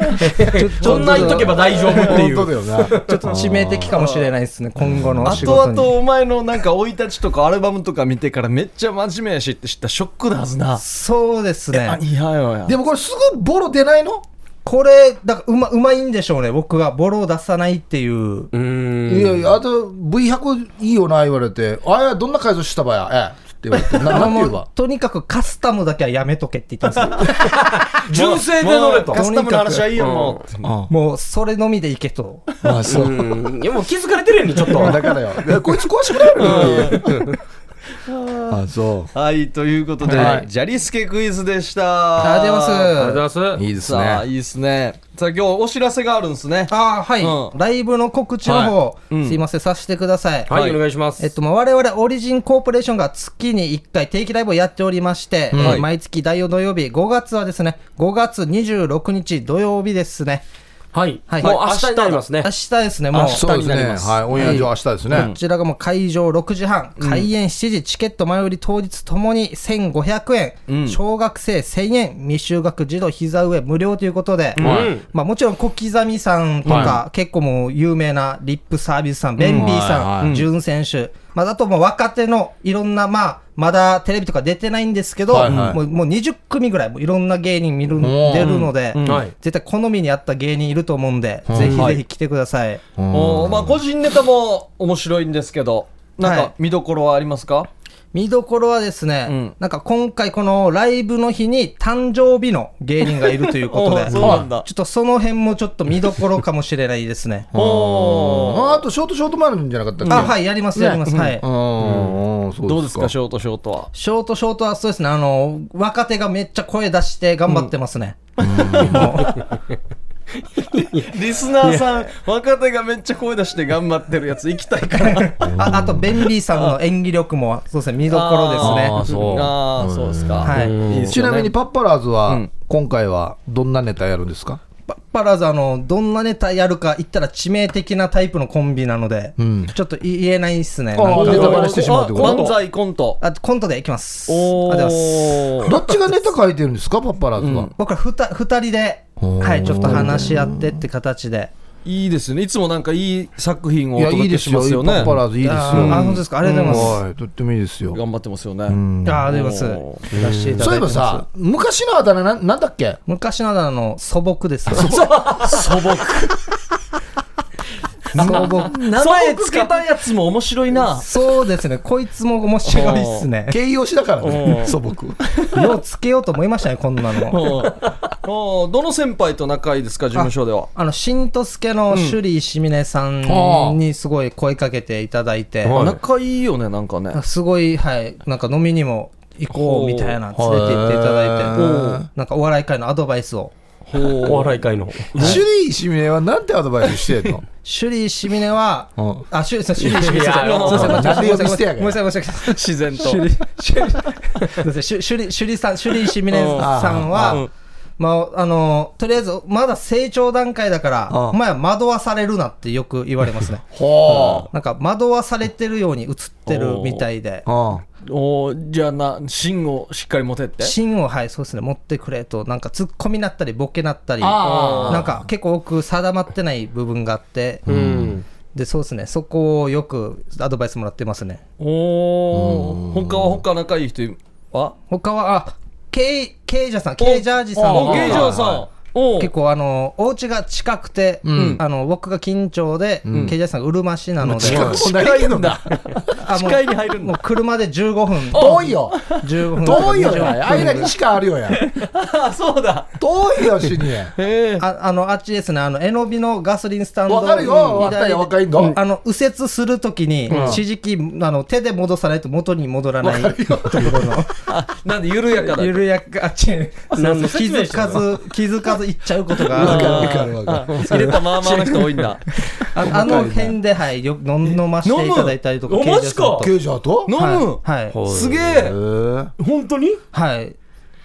そんな言っとけば大丈夫っていう。本当だよなちょっと致命的かもしれないですね、今後の仕後事に。々お前のなんか生い立ちとかアルバムとか見てからめっちゃ真面目やしって知ったらショックだはずなそうですね。いやよやでもこれすぐボロ出ないのこれ、だからうま、うまいんでしょうね。僕がボロを出さないっていう。うーん。いやいやあと V100 いいよな言われてあいやどんな改造したばやええって言われて ななんて言えもうばとにかくカスタムだけはやめとけって言ったんですよ。純正で乗れと。カスタムの話はいいよもうもうそれのみでいけと。あそううん。いや、もう気づかれてるやんに、ちょっと。だからよいやこいつ壊してくれるあそう。はいということで、はい。ジャリスケクイズでした。ありがとうございます。ありがとうございます。いいですね。さあいいですね。さあ今日お知らせがあるんですね。ああ、はい、うん。ライブの告知の方、うん。すいません、させてください。はい、お願いします。えっと、まあ我々オリジンコーポレーションが月に1回定期ライブをやっておりまして、えーはい。毎月第4土曜日、5月はですね、5月26日土曜日ですね。はい。はい。もう明日になりますね。明。日ですね、もう。そうですね。になります。はい。オンエア上明日ですね。こちらがもう会場6時半、開演7時、チケット前売り当日ともに1500円、うん。小学生1000円、未就学児童膝上無料ということで、はい。まあ、もちろん小刻みさんとか、は結構もう有名なリップサービスさん、ベンビーさん、はいはい。ジュン選手、まあ、あともう若手のいろんな、まあ、まだテレビとか出てないんですけど、はいはい。もうもう20組ぐらいもういろんな芸人見るん出るので、はい。絶対好みに合った芸人いると思うんで、ぜひぜひ来てください。おまあ個人ネタも面白いんですけどなんはい。か見どころはありますか、見どころはですね、うん。なんか今回このライブの日に誕生日の芸人がいるということで、お そうなんだ。ちょっとその辺もちょっと見どころかもしれないですね。おああとショートショートもあるんじゃなかったっけ？あ、はい、やります、やります。はい。どうですかシょョートショートは？ショートショートはそうですね、あの、若手がめっちゃ声出して頑張ってますね。もリスナーさん若手がめっちゃ声出して頑張ってるやつ行きたいから。うああと、ベンビーさんの演技力も、そうですね、見どころですね。あーそう。あーそうですか、はい。いいですよね。ちなみにパッパラーズはうん。今回はどんなネタやるんですか？パッパラーズ、あの、どんなネタやるか言ったら致命的なタイプのコンビなので、んちょっと言えないっすね。なんかネタバレしてしまうってことあ漫才コントあコントでいきます。ありおがとうございます。ーどっちがネタ書いてるんですかパッパラーズは僕らふた二人で、はい、ちょっと話し合ってって形で。いいですね。いつもなんかいい作品をおいやい届けいですよしますよ。ねパッパラーズいいですよ。あ本当ですか？ありがとうございます。はい。とってもいいですよ。頑張ってますよね、うん。あありがとうございおます。そういえばさ、昔のあだ名ななんだっけ？昔ながらの素朴です。素素名前つけたやつも面白いな。そうですね。こいつも面白いっすね。形容詞だからね素朴。ようつけようと思いましたね、こんなの。どの先輩と仲いいですか事務所では？あの、新とすけの首里石峰さんにすごい声かけていただいて、はい仲いいよねなんかね。すごい、はい、なんか飲みにも行こうみたいな連れて行っていただいて、なんかお笑い界のアドバイスを。お笑い界の。首里石峰はなんてアドバイスしてんの？首里石峰は、うん。あ、首里、首里石峰いやすいません、なんで呼び捨てやごめんなさい、ごめんなさい。自然と。首里、首里、すいません首里、首里さん、首里石峰さんうん。は、まあ、あの、とりあえず、まだ成長段階だから、うん。お前は惑わされるなってよく言われますね。ほなんか、惑わされてるように映ってるみたいで。う、うんおーじゃあな芯をしっかり持てって？芯を、はい、そうですね、持ってくれと、なんか、ツッコミなったり、ボケなったり、なんか、結構僕、定まってない部分があって、うん。で、そうですね、そこをよくアドバイスもらってますね。おお他は他仲いい人は？他は、あ、ケイ、ケイジャさん、ケイジャージさんもおゲイジャーさん結構あの、お家が近くて、ん。あの、僕が近町で、ケイジャージさんがうるま市なので、近くもないけどなあもう近いに入るんだ。もう車で15分。遠いよ。15分。遠いよ20分。や間にしかあるよやあ そうだ。遠いよしにああの、あっちですね、あの、えのびのガソリンスタンド。わかるよ。あの、右折するときに、指示器、あの、手で戻さないと元に戻らないところの、あなんで緩やかだ緩やか、あっち、気づかず、気づかず行っちゃうことが入れたまあまあの人多いんだ。ああの辺で、はい、よ飲飲ましていただいたりと。か、飲むおマジか？ケイジャージャーと？飲む？はい。はい。すげえ。本当に？はい。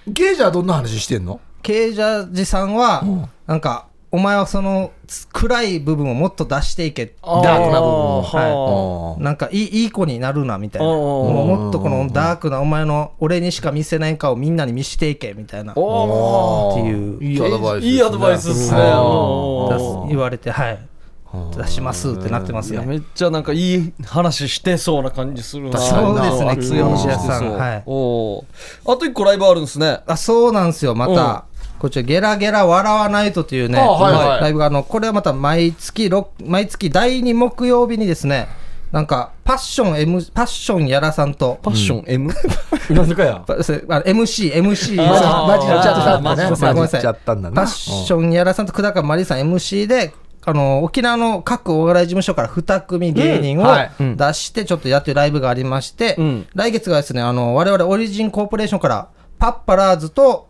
ゲージはどんな話してんの？ケージャージさんは、なんか、お前はそのつ暗い部分をもっと出していけダークな部分をはいなんかいいいい子になるなみたいな。もうもっとこのダークなお前の俺にしか見せない顔をみんなに見していけみたいな。っていう。いいアドバイスですね。いいアドバイスっすね。うん。おー出す言われてはい出しますってなってますね。めっちゃなんかいい話してそうな感じするな。そうですね熱い話さん。はい。おー。あと一個ライブあるんですね。あそうなんですよまたこちらゲラゲラ笑わないとというね、あはいはい。ライブがあのこれはまた毎月ろ毎月第2木曜日にですねなんかパッション M パッションやらさんと。パッション M、なんでかや？MC MC マジっちゃったんだね。マジごめんなさいマジっちゃったんだなパッションやらさんと久高まりさん MC で、あの、沖縄の各お笑い事務所から2組芸人を出して、ちょっとやってるライブがありまして、うん。来月がですね、あの、我々オリジンコーポレーションから、パッパラーズと、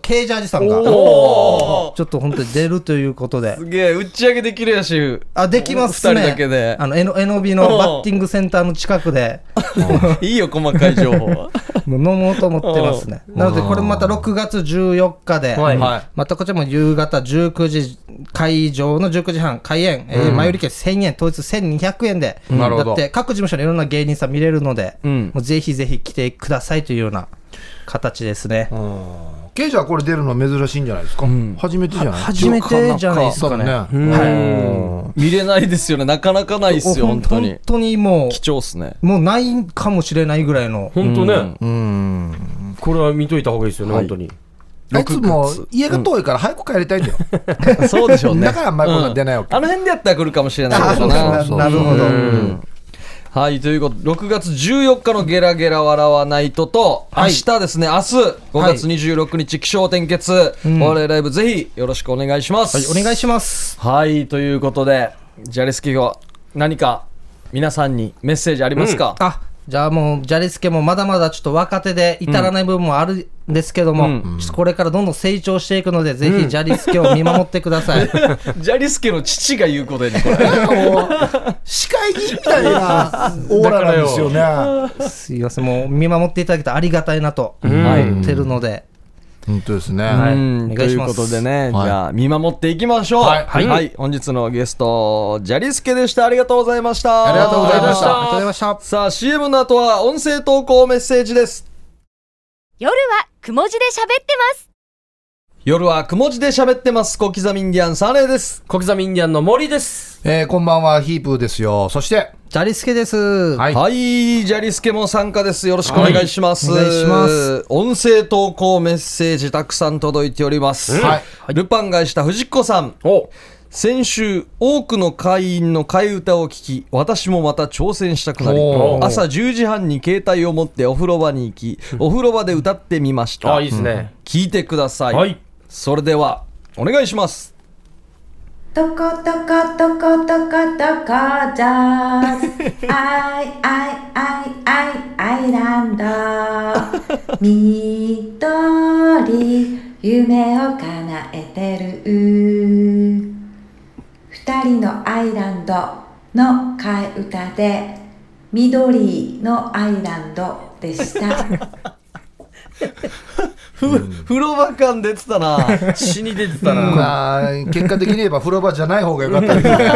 ケージャージさんが、ちょおっと本当に出るということで、すげえ打ち上げできるやし。あ、できますね。二人だけで。あの、えの、えのびのバッティングセンターの近くで、いいよ細かい情報は。もう飲もうと思ってますね。なので、これまた6月14日で、はい。はいまたこちらも夕方19時、会場の19時半、開演、えー前売り券1000円、当日1200円で、なるほど。だって各事務所のいろんな芸人さん見れるので、うん。もうぜひぜひ来てくださいというような形ですね。ケイジはこれ出るの珍しいんじゃないですか、初めてじゃない？初めてじゃないですかね。ね。は見れないですよね。なかなかないっすよ本当に。本当にも貴重っすね。う、もうないかもしれないぐらいの。本当ね。うん。これは見といた方がいいですよね、本当に。あいつも家が遠いから早く帰りたいんだよ、そうでしょうね。だからあんまりこんな出ないわけ、あの辺でやったら来るかもしれないけどあななるほど。はい、ということで、6月14日のゲラゲラ笑わないとと、明はい。日ですね、明日、5月26日、気象転結、お笑いライブ、ぜひよろしくお願いします。はい、お願いします。はい、ということで、ジャリスキが何か皆さんにメッセージありますか、あじゃあもう、ジャリスケもまだまだちょっと若手で至らない部分もあるんですけども、うん。ちょっとこれからどんどん成長していくので、ぜひジャリスケを見守ってください。ジャリスケの父が言うことやね、これ。司会人みたいな オーラなんですよね。すいません、もう見守っていただけたらありがたいなとはい思ってるので、本当ですね、はいうん。お願い。しますということでね、はいじゃあ見守っていきましょう。はい。はい、本日のゲスト、ジャリスケでした。ありがとうございました。ありがとうございました。ありがとうございました。さあ CM の後は音声投稿メッセージです夜はくも字で喋ってます。夜はくも字で喋ってます。小刻みインディアンサネです。小刻みインディアンの森です。えーこんばんはヒープーですよ。そしてジャリスケです。はい。はいジャリスケも参加です。よろしくお願いします、はい。お願いします。音声投稿メッセージたくさん届いております、はい。ルパンがした藤子さん。お先週多くの会員の替え歌を聞き私もまた挑戦したくなり朝10時半に携帯を持ってお風呂場に行きお風呂場で歌ってみました。あ、いいですね。聞いてください、はい。それではお願いします。トコトコトコトコトコジャズ。ア イアイアイアイアイランド。緑夢を叶えてる二人のアイランドの替え歌で緑のアイランドでした。ふ風呂場感出てたな。死に出てたな。まあ結果的に言えば風呂場じゃない方がよかったですね。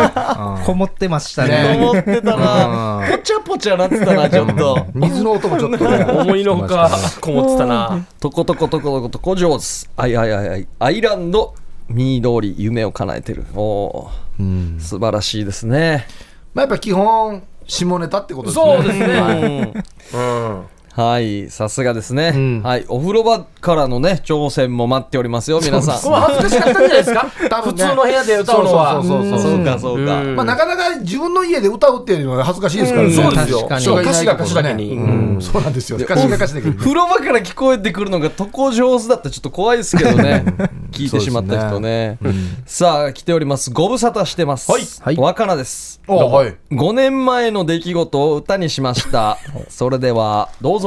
こもってましたね。ね。思ってたな。ぽちゃぽちゃなってたなちょっと。水の音もちょっとね。思いのほかこもってたな。とことことことことこ上手あいあいあいあい。アイランド緑夢を叶えてる。おー。うん。素晴らしいですね。まあやっぱ基本下ネタってことですね。そうですね。うん。うん。はいさすがですね、うん。はいお風呂場からのね挑戦も待っておりますよ皆さん。これ恥ずかしかったんじゃないですか？多分ね普通の部屋で歌うのは。そうそうそうそうそう。かそうか、うん。まあ、なかなか自分の家で歌うっていうのは恥ずかしいですからね。うん。そうですよ歌詞が歌詞だけに。うん。そうなんですよ。歌詞が歌詞だけに。風呂場から聞こえてくるのが床上手だったらちょっと怖いですけどね。聞いてしまった人ね。さあ来ております。ご無沙汰してます。はい。はい。若菜です。おはい。5年前の出来事を歌にしました。それではどうぞ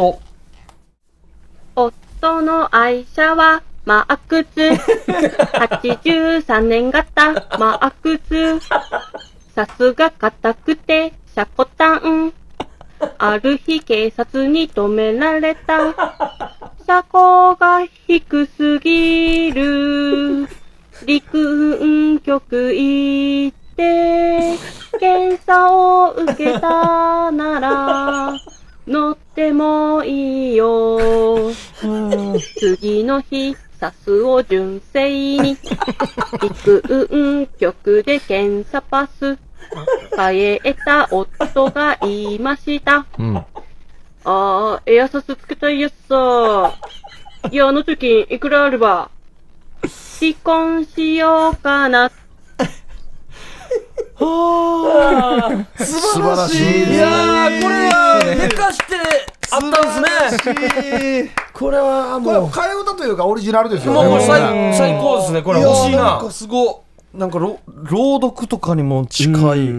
夫の愛車はマークス。83年型マークス。さすが硬くてシャコタン。ある日警察に止められた。車高が低すぎる。陸運局行って、検査を受けたなら、乗ってもいいよ。次の日、サスを純正に、陸運局で検査パス、変えた夫が言いました。うん。ああ、エアサスつけたいやつさ。いや、あの時いくらあれば。離婚しようかな。素晴らしいですね。いやー、これは、寝かしてあったんですね。これはこれもう、替え歌というかオリジナルですよもうね。これね最最高ですね。これ欲しいななんか。すごいなんかろ朗読とかにも近い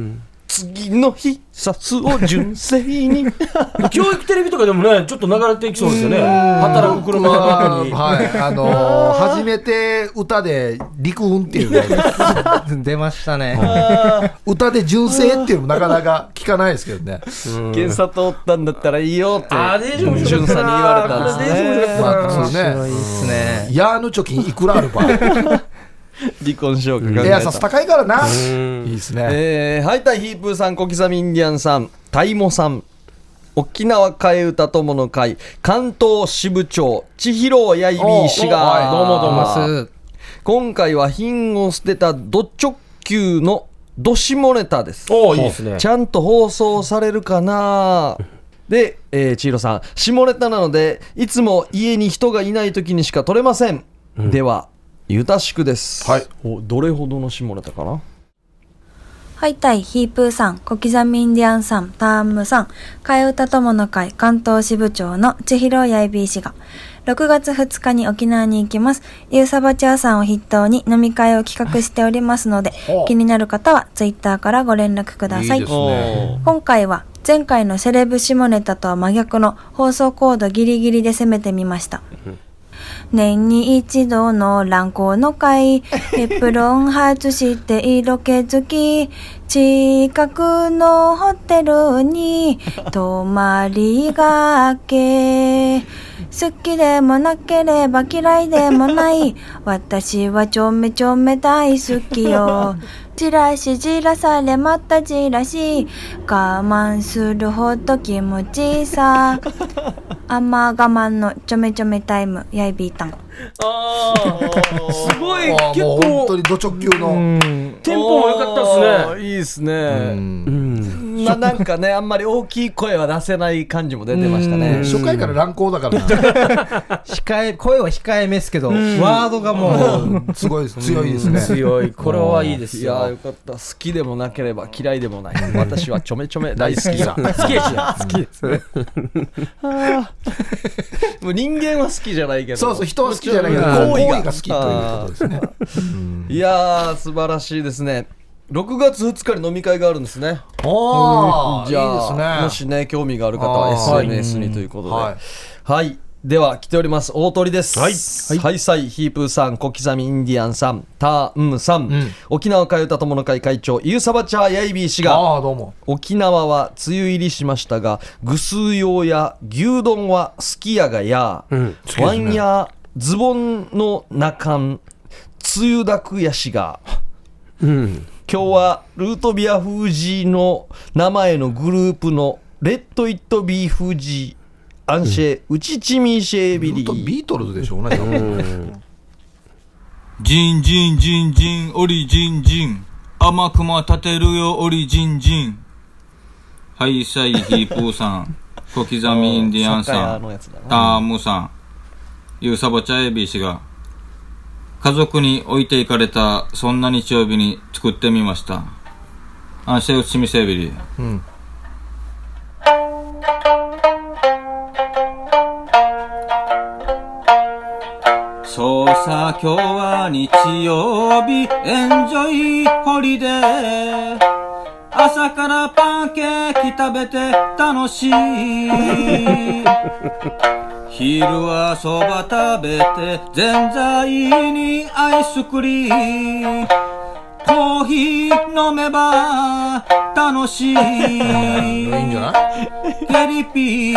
次の日さすを純正に 教育テレビとかでもね、ちょっと流れていきそうですよね。働く車まあに。はい、あのー 初めて歌で陸運っていうね、出ましたね。歌で純正っていうのもなかなか聞かないですけどね。検査通ったんだったらいいよってあーでしょ潤さんに言われたんですねまあ、そうね。いいっすね。ヤーの貯金いくらあるか。離婚しようかエアサスた高いからな。いいですね。えー、ハイタイヒープーさん小刻みインディアンさん。タイモさん。沖縄替え歌友の会。関東支部長千尋やいびー氏がはい。どうもどうも。今回は品を捨てたド直球のド下ネタです。おーいいですね。ち。ゃんと放送されるかな？で、えー、千尋さん。下ネタなのでいつも家に人がいない時にしか撮れません、ではゆたしくですはいおどれほどの下ネタかな？ハイタイ、ヒープーさん、小刻みインディアンさん、ターンムさん、替え歌友の会関東支部長の千尋やいびー氏が、6月2日に沖縄に行きます。ユーサバチャーさんを筆頭に飲み会を企画しておりますので 気になる方はツイッターからご連絡ください。いいですね。今回は前回のセレブ下ネタとは真逆の放送コードギリギリで攻めてみました。年に一度の乱行の会、エプロン外して色気づき、近くのホテルに泊まりがけ。好きでもなければ嫌いでもない。私はちょめちょめ大好きよ。じらしじらされまたじらし。我慢するほど気持ちいいさ。あんま我慢のちょめちょめタイム、やいびーたん。あーすごい、結あーもう本当構、にド直球の。テンポも良かったですね。いいですね、うんまあなんかねあんまり大きい声は出せない感じも出てましたね。初回から乱行だからな。控え、声は控えめですけど、ワードがもう、すごいです強いですね。強い。これはいいですいやーよ。よかった。好きでもなければ嫌いでもない。私はちょめちょめ大好きさ。好きやしや。好きですねもう人間は好きじゃないけど。そうそう、人は好きじゃないけど、うん。行為が好きということですね。いやー素晴らしいですね6月2日に飲み会があるんですね。おー、じゃあいいですね。もしね興味がある方は SNS にということで。ははい。い、では来ております。大鳥です。はい。ハイサイヒープーさん小刻みインディアンさんターンさん、ん。沖縄かゆた友の会会長ユーサバチャーヤイビー氏がああ、どうも。沖縄は梅雨入りしましたがぐすう用や牛丼はすき家がや、ワンやズボンの中ん梅雨だくやしが今日はルートビアフージーの名前のグループのレッド・イット・ビー・フージーアンシェ、ウチチミシェービリずっとビートルズでしょうね。ジンジンジンジン、オリジンジン。甘くま立てるよ、オリジンジン。ハイサイヒープーさん、小刻みインディアンさん、のやつだなタームさん、ユーサボチャエビー氏が、家族に置いていかれた、そんな日曜日に作ってみました。アンシェウチミセービリ。うん。そうさ、今日は日曜日、エンジョイホリデー。朝からパンケーキ食べて楽しい。昼はそば食べて、ぜんざいにアイスクリーム。コーヒー飲めば楽しい。いいんじゃない？ゲリピー、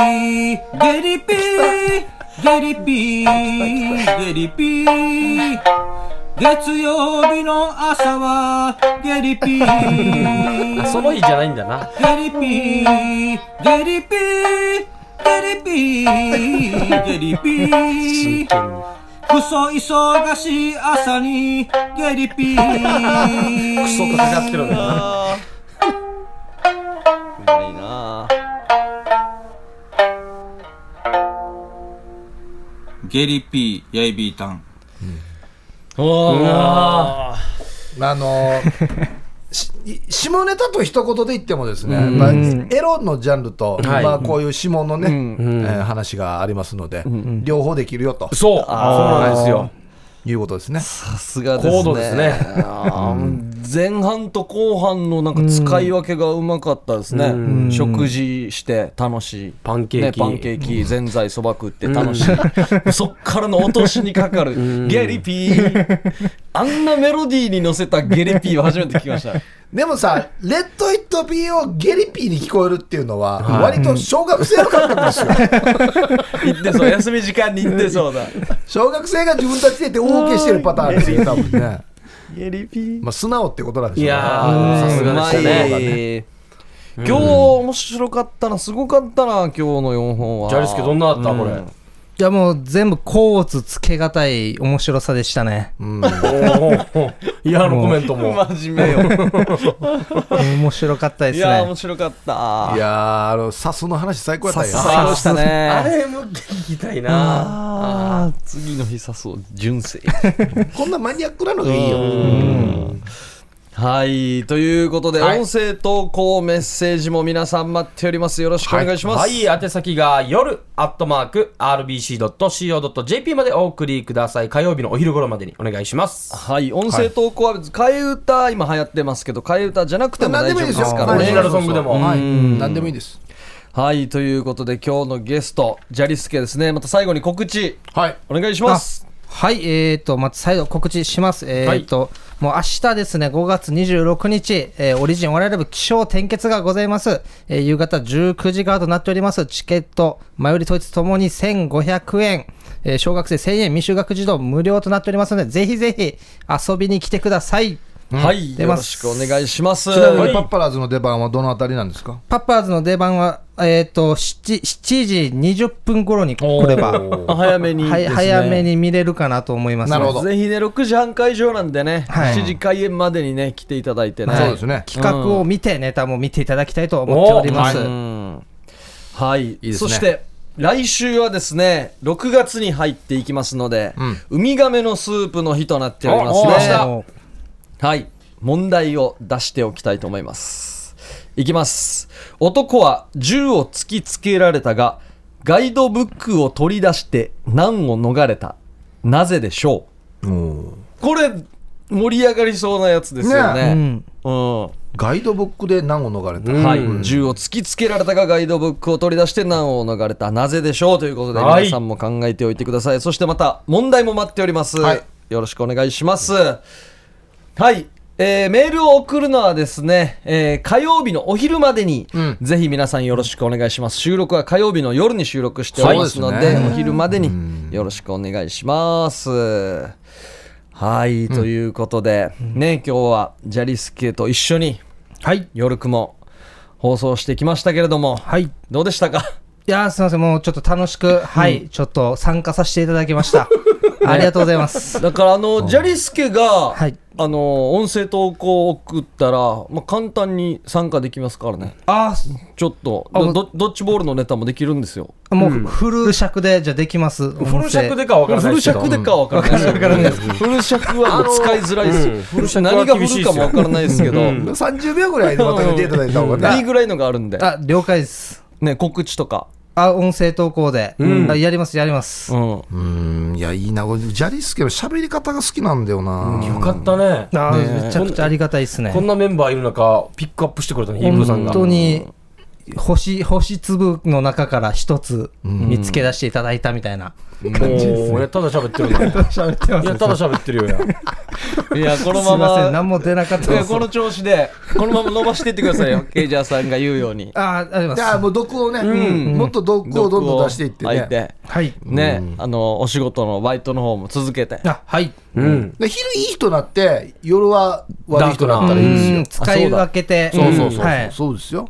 ゲリピー、ゲリピー、ゲリピー。月曜日の朝はゲリピー。その日じゃないんだな。ゲリピー、ゲリピー、ゲリピー、ゲリピー。クソ忙しい朝にゲリピー。クソとかかってるんだよな。うまいなゲリピー、ヤイビータン。あのし下ネタと一言で言ってもですね、まあ、エロのジャンルと、はい。まあ、こういう下のね、えー話がありますので、両方できるよと。そう。そうなんですよ。いうことですね。さすがですね。高度ですね前半と後半のなんか使い分けがうまかったですね、食事して楽しい。パンケーキ。ね、パンケーキぜんざいそば食って楽しい、そっからの落としにかかる。ゲリピー。あんなメロディーに乗せたゲリピーを初めて聞きました。でもさ、 Let It Be をゲリピーに聞こえるっていうのは、割と小学生の感覚ですよ。言ってそう。休み時間に言ってそうだ。小学生が自分たちで言って大受けしてるパターンですよ、多分ね。ゲリピーまあ、素直ってことなんでしょうね。いやー、さすがでしたね。い今日面白かったなすごかったな今日の4本はジャリスケどんなあったこれ？いやもう全部甲乙つけがたい面白さでしたね。うんおー いや、あのコメントも。真面目よ面白かったですいやー面ね。白かったいやー、あの、サスの話最高やったんや。最高でしたねあれも聞きたいな。次の日さそう純正 こんなマニアックなのがいいよ。はいということで、はい音声投稿メッセージも皆さん待っておりますよろしくお願いします、はい、宛先が夜アットマーク RBC.CO.JP までお送りください。火曜日のお昼頃までにお願いします。はい、音声投稿は別に替え歌今流行ってますけど替え歌じゃなくても大丈夫ですからねオリジナルソングでも。はい。何でもいいです。はいということで今日のゲストジャリスケですねまた最後に告知はい。お願いしますはい、えーと、まず再度告知します。えーと、もう明日ですね、5月26日、えーオリジンお笑いライブ気象転結がございます。えー夕方19時からとなっております。チケット、前売り当日ともに1500円、えー小学生1000円、未就学児童無料となっておりますので、ぜひぜひ遊びに来てください。はい。よろしくお願いします。ちなみにパッパラーズの出番はどのあたりなんですか？パッパーズの出番は、えっ、と7、7時20分頃に来れば、あ 早めにね、はい、早めに見れるかなと思います。なるほど。ぜひね6時半会場なんでね、はい。7時開演までにね来ていただいてね、そうですね。企画を見て、ネタも見ていただきたいと思っております。うん。はい、ですね。そして来週はですね6月に入っていきますので、うん。ウミガメのスープの日となっておりますねはい。問題を出しておきたいと思います。いきます。男は銃を突きつけられたがガイドブックを取り出して難を逃れた。なぜでしょう？これ盛り上がりそうなやつですよね。うん。うん。ガイドブックで難を逃れた。はい、銃を突きつけられたがガイドブックを取り出して難を逃れた。なぜでしょう？ということではい。皆さんも考えておいてください、そしてまた問題も待っております、はい。よろしくお願いしますはい。えーメールを送るのはですね、えー火曜日のお昼までに、ん。ぜひ皆さんよろしくお願いします。収録は火曜日の夜に収録しておりますので,、そうですね。お昼までによろしくお願いします。はい、ということで、ね今日はジャリスケと一緒にはい。夜雲放送してきましたけれども、はい。どうでしたか？いやーすみません、もうちょっと楽しく、はい、ちょっと参加させていただきました。ありがとうございます。だからあの、ジャリスケが、はい。あの音声投稿を送ったら、まあ、簡単に参加できますからね。あちょっと。あどドドッジボールのネタもできるんですよ。あ、もうフル尺で、じゃあできます。フル尺でかは分からフルないですけど。尺でかは分からないですけど、フル尺はもう使いづらいですよ、フル尺は何がフルかも分からないですけど、30秒ぐらいでまとめていただいた方がね。いいぐらいのがあるんで、あ、了解です。ね、告知とか、あ、音声投稿で。あやります、やります。うん、うん、いや、いいな。俺ジャリスケの喋り方が好きなんだよな。よかったね。あめちゃくちゃありがたいですねこ。んなメンバーいる中、ピックアップしてくれたの、ヒープーさんが。本当に、星、星粒の中から一つ見つけ出していただいたみたいな。おーいやただ喋ってるな。喋ってますいや、ただ喋ってるよや。いや、このますいません、ま、何も出なかったこの調子で、このまま伸ばしていってくださいよ。ケイジャーさんが言うように。ああ、ありがとうございます。じゃあもう毒をね、んもっと毒をどんどん出していってね。てはい。ね、あの、お仕事のバイトの方も続けて。あ、はい。うん。で昼いい人になって、夜は悪い人になったらいいですようん。使い分けて。そうそうそうそう、はい。そうですよ。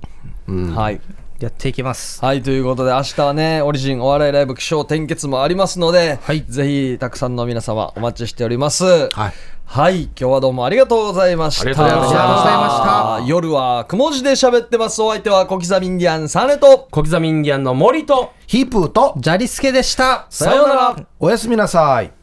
はい。やっていきます。はい、ということで、明日はね、オリジンお笑いライブ気象転結もありますので、はいぜひ、たくさんの皆様お待ちしております。はい。はい、今日はどうもありがとうございました。ありがとうございましたありがとうございました夜はくも字で喋ってます。お相手は小刻みインディアンサネと、小刻みインディアンの森と、ヒープーと、ジャリスケでした。さようなら。おやすみなさい。